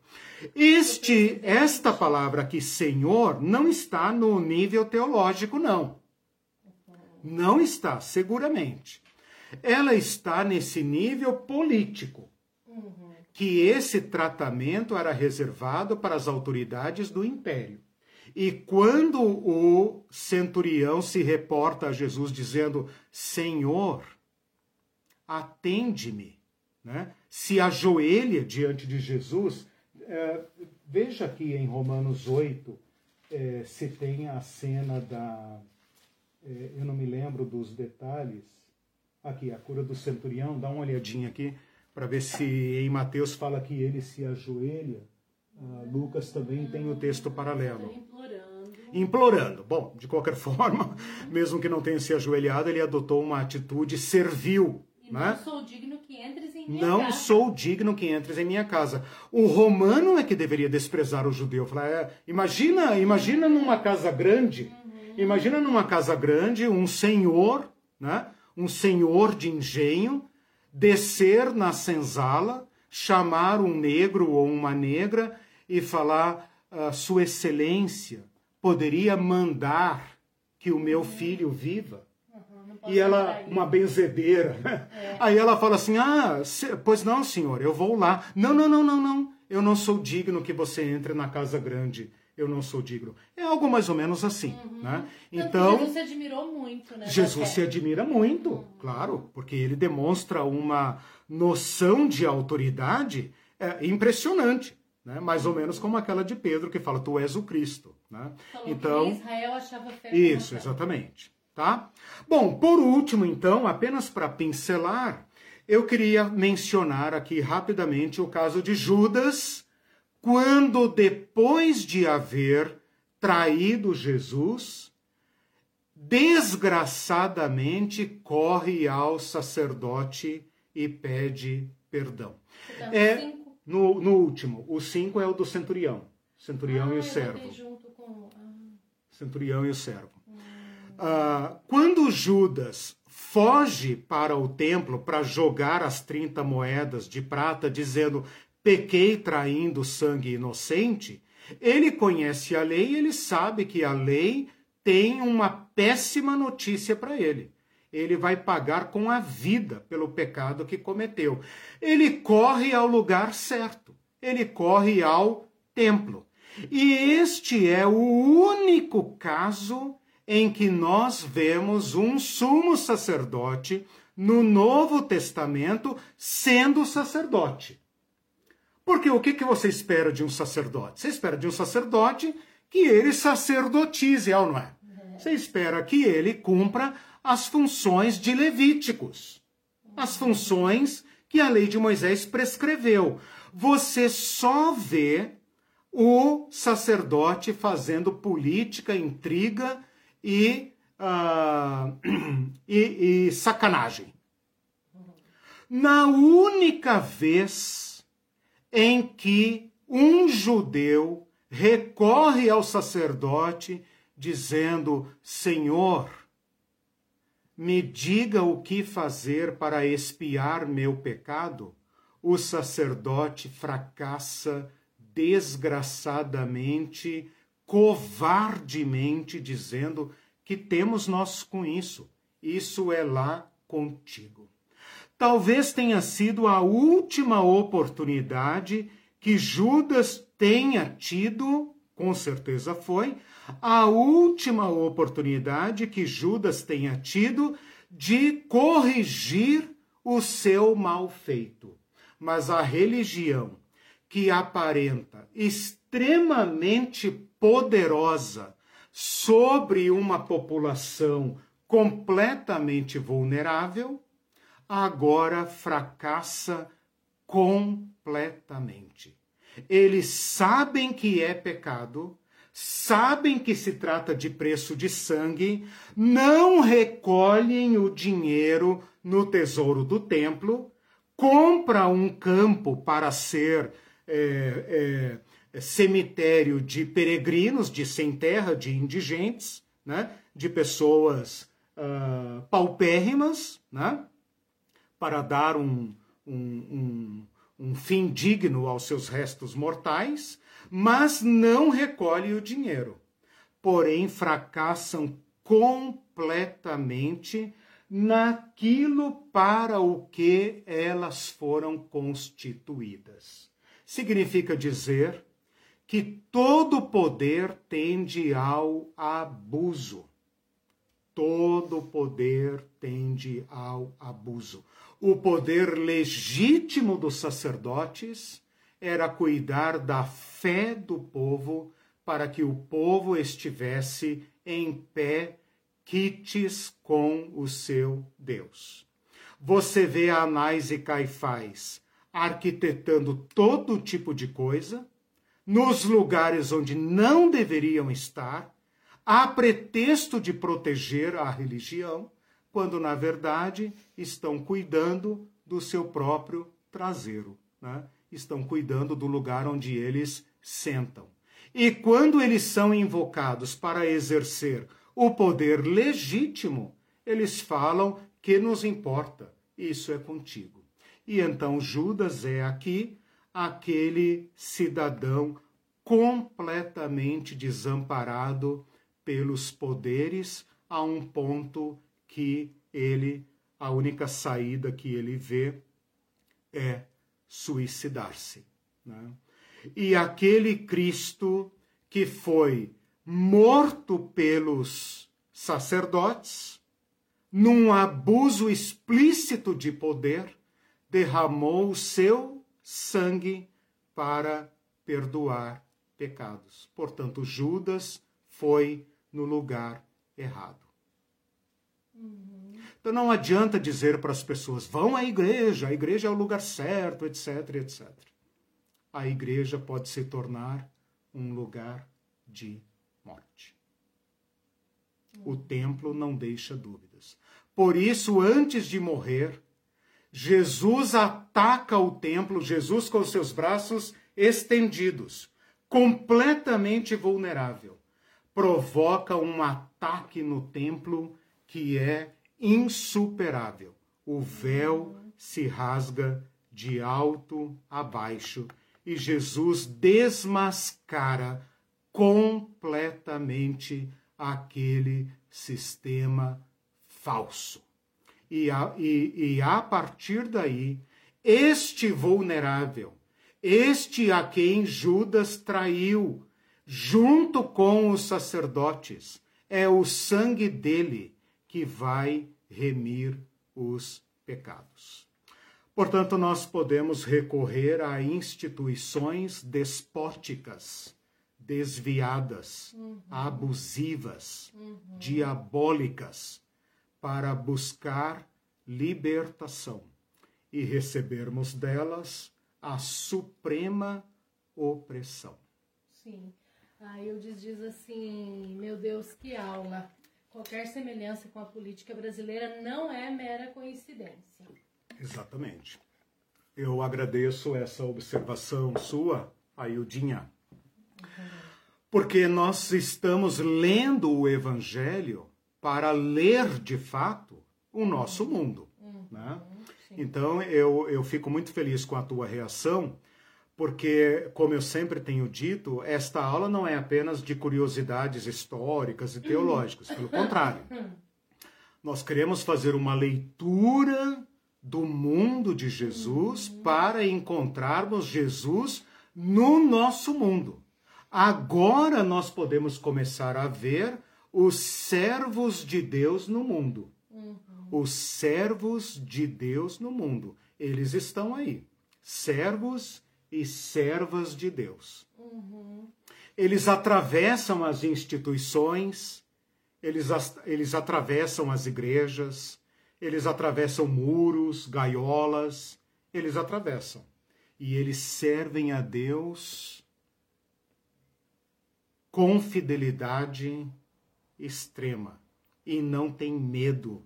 Este, esta palavra aqui, Senhor, não está no nível teológico, não. Não está, seguramente. Ela está nesse nível político. Que esse tratamento era reservado para as autoridades do império. E quando o centurião se reporta a Jesus dizendo: Senhor, atende-me, né? se ajoelha diante de Jesus. É, veja aqui em Romanos 8 é, se tem a cena da. É, eu não me lembro dos detalhes. Aqui, a cura do centurião, dá uma olhadinha aqui para ver se em Mateus fala que ele se ajoelha. Uh, Lucas também tem o texto paralelo implorando. Bom, de qualquer forma, mesmo que não tenha se ajoelhado, ele adotou uma atitude servil. Né? Não sou digno que entres em minha não casa. Não sou digno que entres em minha casa. O romano é que deveria desprezar o judeu. Falar, é, imagina, imagina numa casa grande, uhum. imagina numa casa grande um senhor, né? Um senhor de engenho descer na senzala, chamar um negro ou uma negra e falar: ah, Sua Excelência, poderia mandar que o meu filho viva? E ela, uma benzedeira. É. Aí ela fala assim: Ah, pois não, senhor, eu vou lá. Não, não, não, não, não. Eu não sou digno que você entre na casa grande. Eu não sou digno. É algo mais ou menos assim, uhum. né? Então, Jesus se admirou muito, né? Jesus se admira muito, uhum. claro, porque ele demonstra uma noção de autoridade é, impressionante. Né? Mais ou menos como aquela de Pedro que fala, tu és o Cristo. Né? Falou então, Israel achava fé Isso, exatamente. Tá? Bom, por último, então, apenas para pincelar, eu queria mencionar aqui rapidamente o caso de Judas, quando depois de haver traído Jesus, desgraçadamente corre ao sacerdote e pede perdão. Então, é, no, no último, o 5 é o do centurião. Centurião ah, e o servo. Com... Ah. Centurião e o servo. Ah, quando Judas foge para o templo para jogar as 30 moedas de prata, dizendo: pequei traindo sangue inocente, ele conhece a lei e ele sabe que a lei tem uma péssima notícia para ele ele vai pagar com a vida pelo pecado que cometeu. Ele corre ao lugar certo, ele corre ao templo. E este é o único caso em que nós vemos um sumo sacerdote no Novo Testamento sendo sacerdote. Porque o que, que você espera de um sacerdote? Você espera de um sacerdote que ele sacerdotize, é ou não é? Você espera que ele cumpra as funções de Levíticos, as funções que a lei de Moisés prescreveu. Você só vê o sacerdote fazendo política, intriga e, uh, e, e sacanagem. Na única vez em que um judeu recorre ao sacerdote dizendo: Senhor, me diga o que fazer para expiar meu pecado, o sacerdote fracassa desgraçadamente, covardemente, dizendo que temos nós com isso. Isso é lá contigo. Talvez tenha sido a última oportunidade que Judas tenha tido, com certeza foi, a última oportunidade que Judas tenha tido de corrigir o seu mal feito. Mas a religião que aparenta extremamente poderosa sobre uma população completamente vulnerável, agora fracassa completamente. Eles sabem que é pecado, sabem que se trata de preço de sangue, não recolhem o dinheiro no tesouro do templo, compra um campo para ser é, é, cemitério de peregrinos, de sem terra, de indigentes, né? de pessoas uh, paupérrimas, né? para dar um, um, um, um fim digno aos seus restos mortais, mas não recolhe o dinheiro. Porém, fracassam completamente naquilo para o que elas foram constituídas. Significa dizer que todo poder tende ao abuso. Todo poder tende ao abuso. O poder legítimo dos sacerdotes era cuidar da fé do povo para que o povo estivesse em pé quites com o seu Deus. Você vê Anás e Caifás arquitetando todo tipo de coisa, nos lugares onde não deveriam estar, a pretexto de proteger a religião, quando na verdade estão cuidando do seu próprio traseiro, né? estão cuidando do lugar onde eles sentam. E quando eles são invocados para exercer o poder legítimo, eles falam que nos importa, isso é contigo. E então Judas é aqui aquele cidadão completamente desamparado pelos poderes a um ponto que ele a única saída que ele vê é suicidar-se. Né? E aquele Cristo que foi morto pelos sacerdotes, num abuso explícito de poder, derramou o seu sangue para perdoar pecados. Portanto, Judas foi no lugar errado. Uhum. Então não adianta dizer para as pessoas: vão à igreja, a igreja é o lugar certo, etc, etc. A igreja pode se tornar um lugar de morte. O templo não deixa dúvidas. Por isso, antes de morrer, Jesus ataca o templo, Jesus com seus braços estendidos, completamente vulnerável, provoca um ataque no templo que é insuperável. O véu se rasga de alto a baixo e Jesus desmascara completamente aquele sistema falso. E a, e, e a partir daí, este vulnerável, este a quem Judas traiu, junto com os sacerdotes, é o sangue dele que vai remir os pecados. Portanto, nós podemos recorrer a instituições despóticas desviadas, uhum. abusivas, uhum. diabólicas, para buscar libertação e recebermos delas a suprema opressão. Sim. Aí eu diz assim, meu Deus, que aula. Qualquer semelhança com a política brasileira não é mera coincidência. Exatamente. Eu agradeço essa observação sua, Aildinha porque nós estamos lendo o Evangelho para ler de fato o nosso mundo. Uhum, né? Então eu, eu fico muito feliz com a tua reação, porque, como eu sempre tenho dito, esta aula não é apenas de curiosidades históricas e uhum. teológicas, pelo contrário. Nós queremos fazer uma leitura do mundo de Jesus uhum. para encontrarmos Jesus no nosso mundo. Agora nós podemos começar a ver os servos de Deus no mundo. Uhum. Os servos de Deus no mundo. Eles estão aí. Servos e servas de Deus. Uhum. Eles atravessam as instituições, eles, eles atravessam as igrejas, eles atravessam muros, gaiolas, eles atravessam. E eles servem a Deus com fidelidade extrema e não tem medo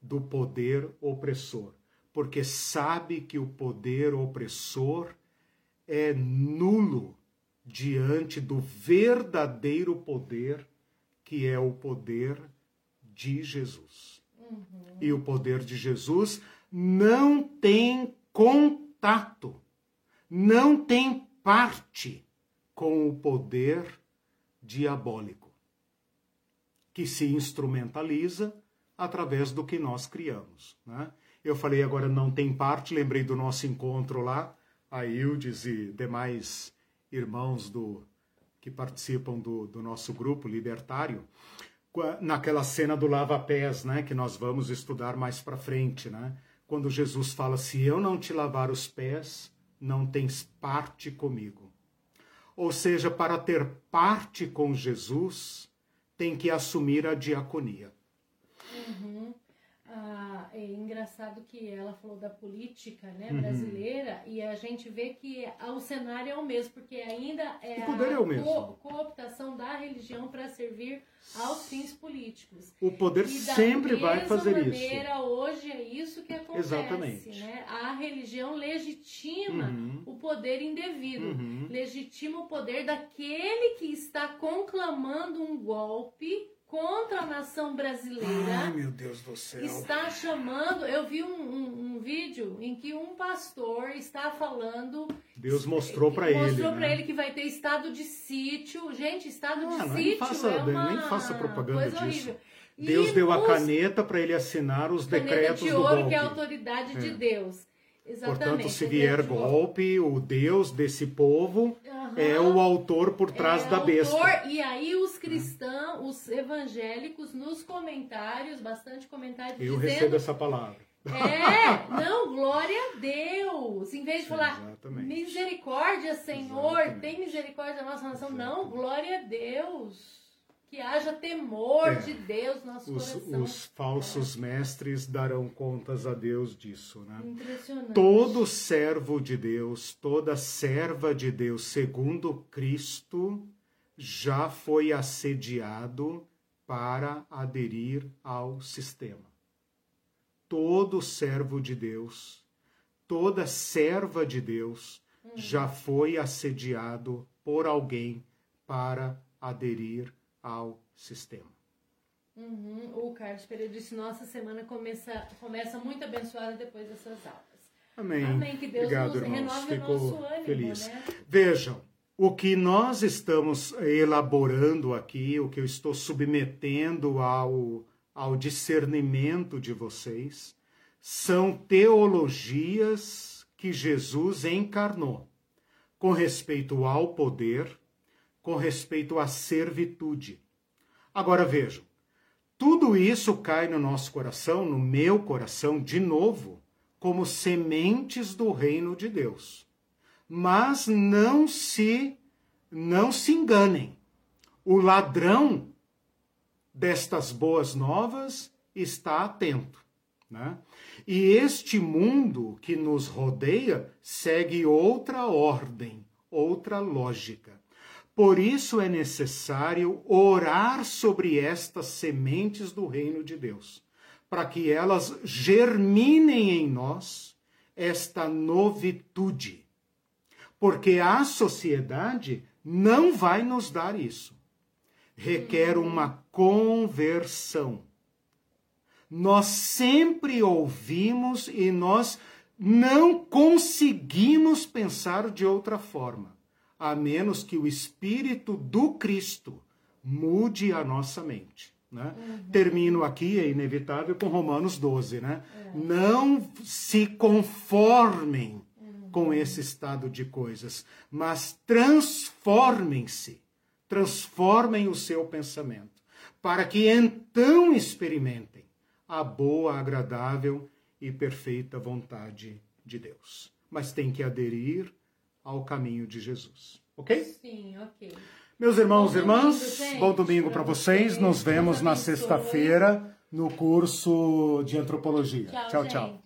do poder opressor, porque sabe que o poder opressor é nulo diante do verdadeiro poder que é o poder de Jesus. Uhum. E o poder de Jesus não tem contato, não tem parte com o poder diabólico, que se instrumentaliza através do que nós criamos. Né? Eu falei agora não tem parte, lembrei do nosso encontro lá, a Ildes e demais irmãos do que participam do, do nosso grupo libertário, naquela cena do lava-pés, né, que nós vamos estudar mais para frente, né? Quando Jesus fala: "Se eu não te lavar os pés, não tens parte comigo". Ou seja, para ter parte com Jesus, tem que assumir a diaconia. Uhum é engraçado que ela falou da política né, uhum. brasileira e a gente vê que o cenário é o mesmo, porque ainda é o poder a é o mesmo. Co cooptação da religião para servir aos fins políticos. O poder sempre vai fazer maneira, isso. hoje é isso que acontece. Exatamente. Né? A religião legitima uhum. o poder indevido, uhum. legitima o poder daquele que está conclamando um golpe contra a nação brasileira. Ai, meu Deus do céu. Está chamando. Eu vi um, um, um vídeo em que um pastor está falando. Deus mostrou para ele. Mostrou né? para ele que vai ter estado de sítio. Gente, estado ah, de sítio. Faça, é uma nem faça propaganda disso. Horrível. Deus e deu a caneta para ele assinar os decretos de ouro, do golpe. que é a autoridade é. de Deus. Exatamente. Portanto, se vier golpe, o Deus desse povo uhum. é o autor por trás é da besta. Autor, e aí os cristãos, os evangélicos, nos comentários, bastante comentários Eu dizendo... recebo essa palavra. É, não, glória a Deus. Em vez de falar Exatamente. misericórdia, Senhor, Exatamente. tem misericórdia da nossa nação. Exatamente. Não, glória a Deus. Que haja temor é, de Deus no nosso os, coração. Os falsos é. mestres darão contas a Deus disso, né? Impressionante. Todo servo de Deus, toda serva de Deus, segundo Cristo, já foi assediado para aderir ao sistema. Todo servo de Deus, toda serva de Deus, hum. já foi assediado por alguém para aderir ao sistema. Uhum. O Carlos Pereira disse: nossa semana começa, começa muito abençoada depois dessas aulas. Amém. Amém. Que Deus Obrigado, nos irmãos. renove Ficou o nosso ânimo, feliz. Né? Vejam, o que nós estamos elaborando aqui, o que eu estou submetendo ao, ao discernimento de vocês, são teologias que Jesus encarnou com respeito ao poder, com respeito à servitude. Agora vejam, tudo isso cai no nosso coração, no meu coração, de novo, como sementes do reino de Deus. Mas não se não se enganem. O ladrão destas boas novas está atento. Né? E este mundo que nos rodeia segue outra ordem, outra lógica. Por isso é necessário orar sobre estas sementes do reino de Deus, para que elas germinem em nós esta novitude. Porque a sociedade não vai nos dar isso. Requer uma conversão. Nós sempre ouvimos e nós não conseguimos pensar de outra forma a menos que o Espírito do Cristo mude a nossa mente. Né? Uhum. Termino aqui, é inevitável, com Romanos 12. Né? Uhum. Não se conformem uhum. com esse estado de coisas, mas transformem-se, transformem o seu pensamento, para que então experimentem a boa, agradável e perfeita vontade de Deus. Mas tem que aderir ao caminho de Jesus. Ok? Sim, ok. Meus irmãos e irmãs, domingo, bom domingo para vocês. Nos vemos na sexta-feira no curso de antropologia. Tchau, tchau. tchau.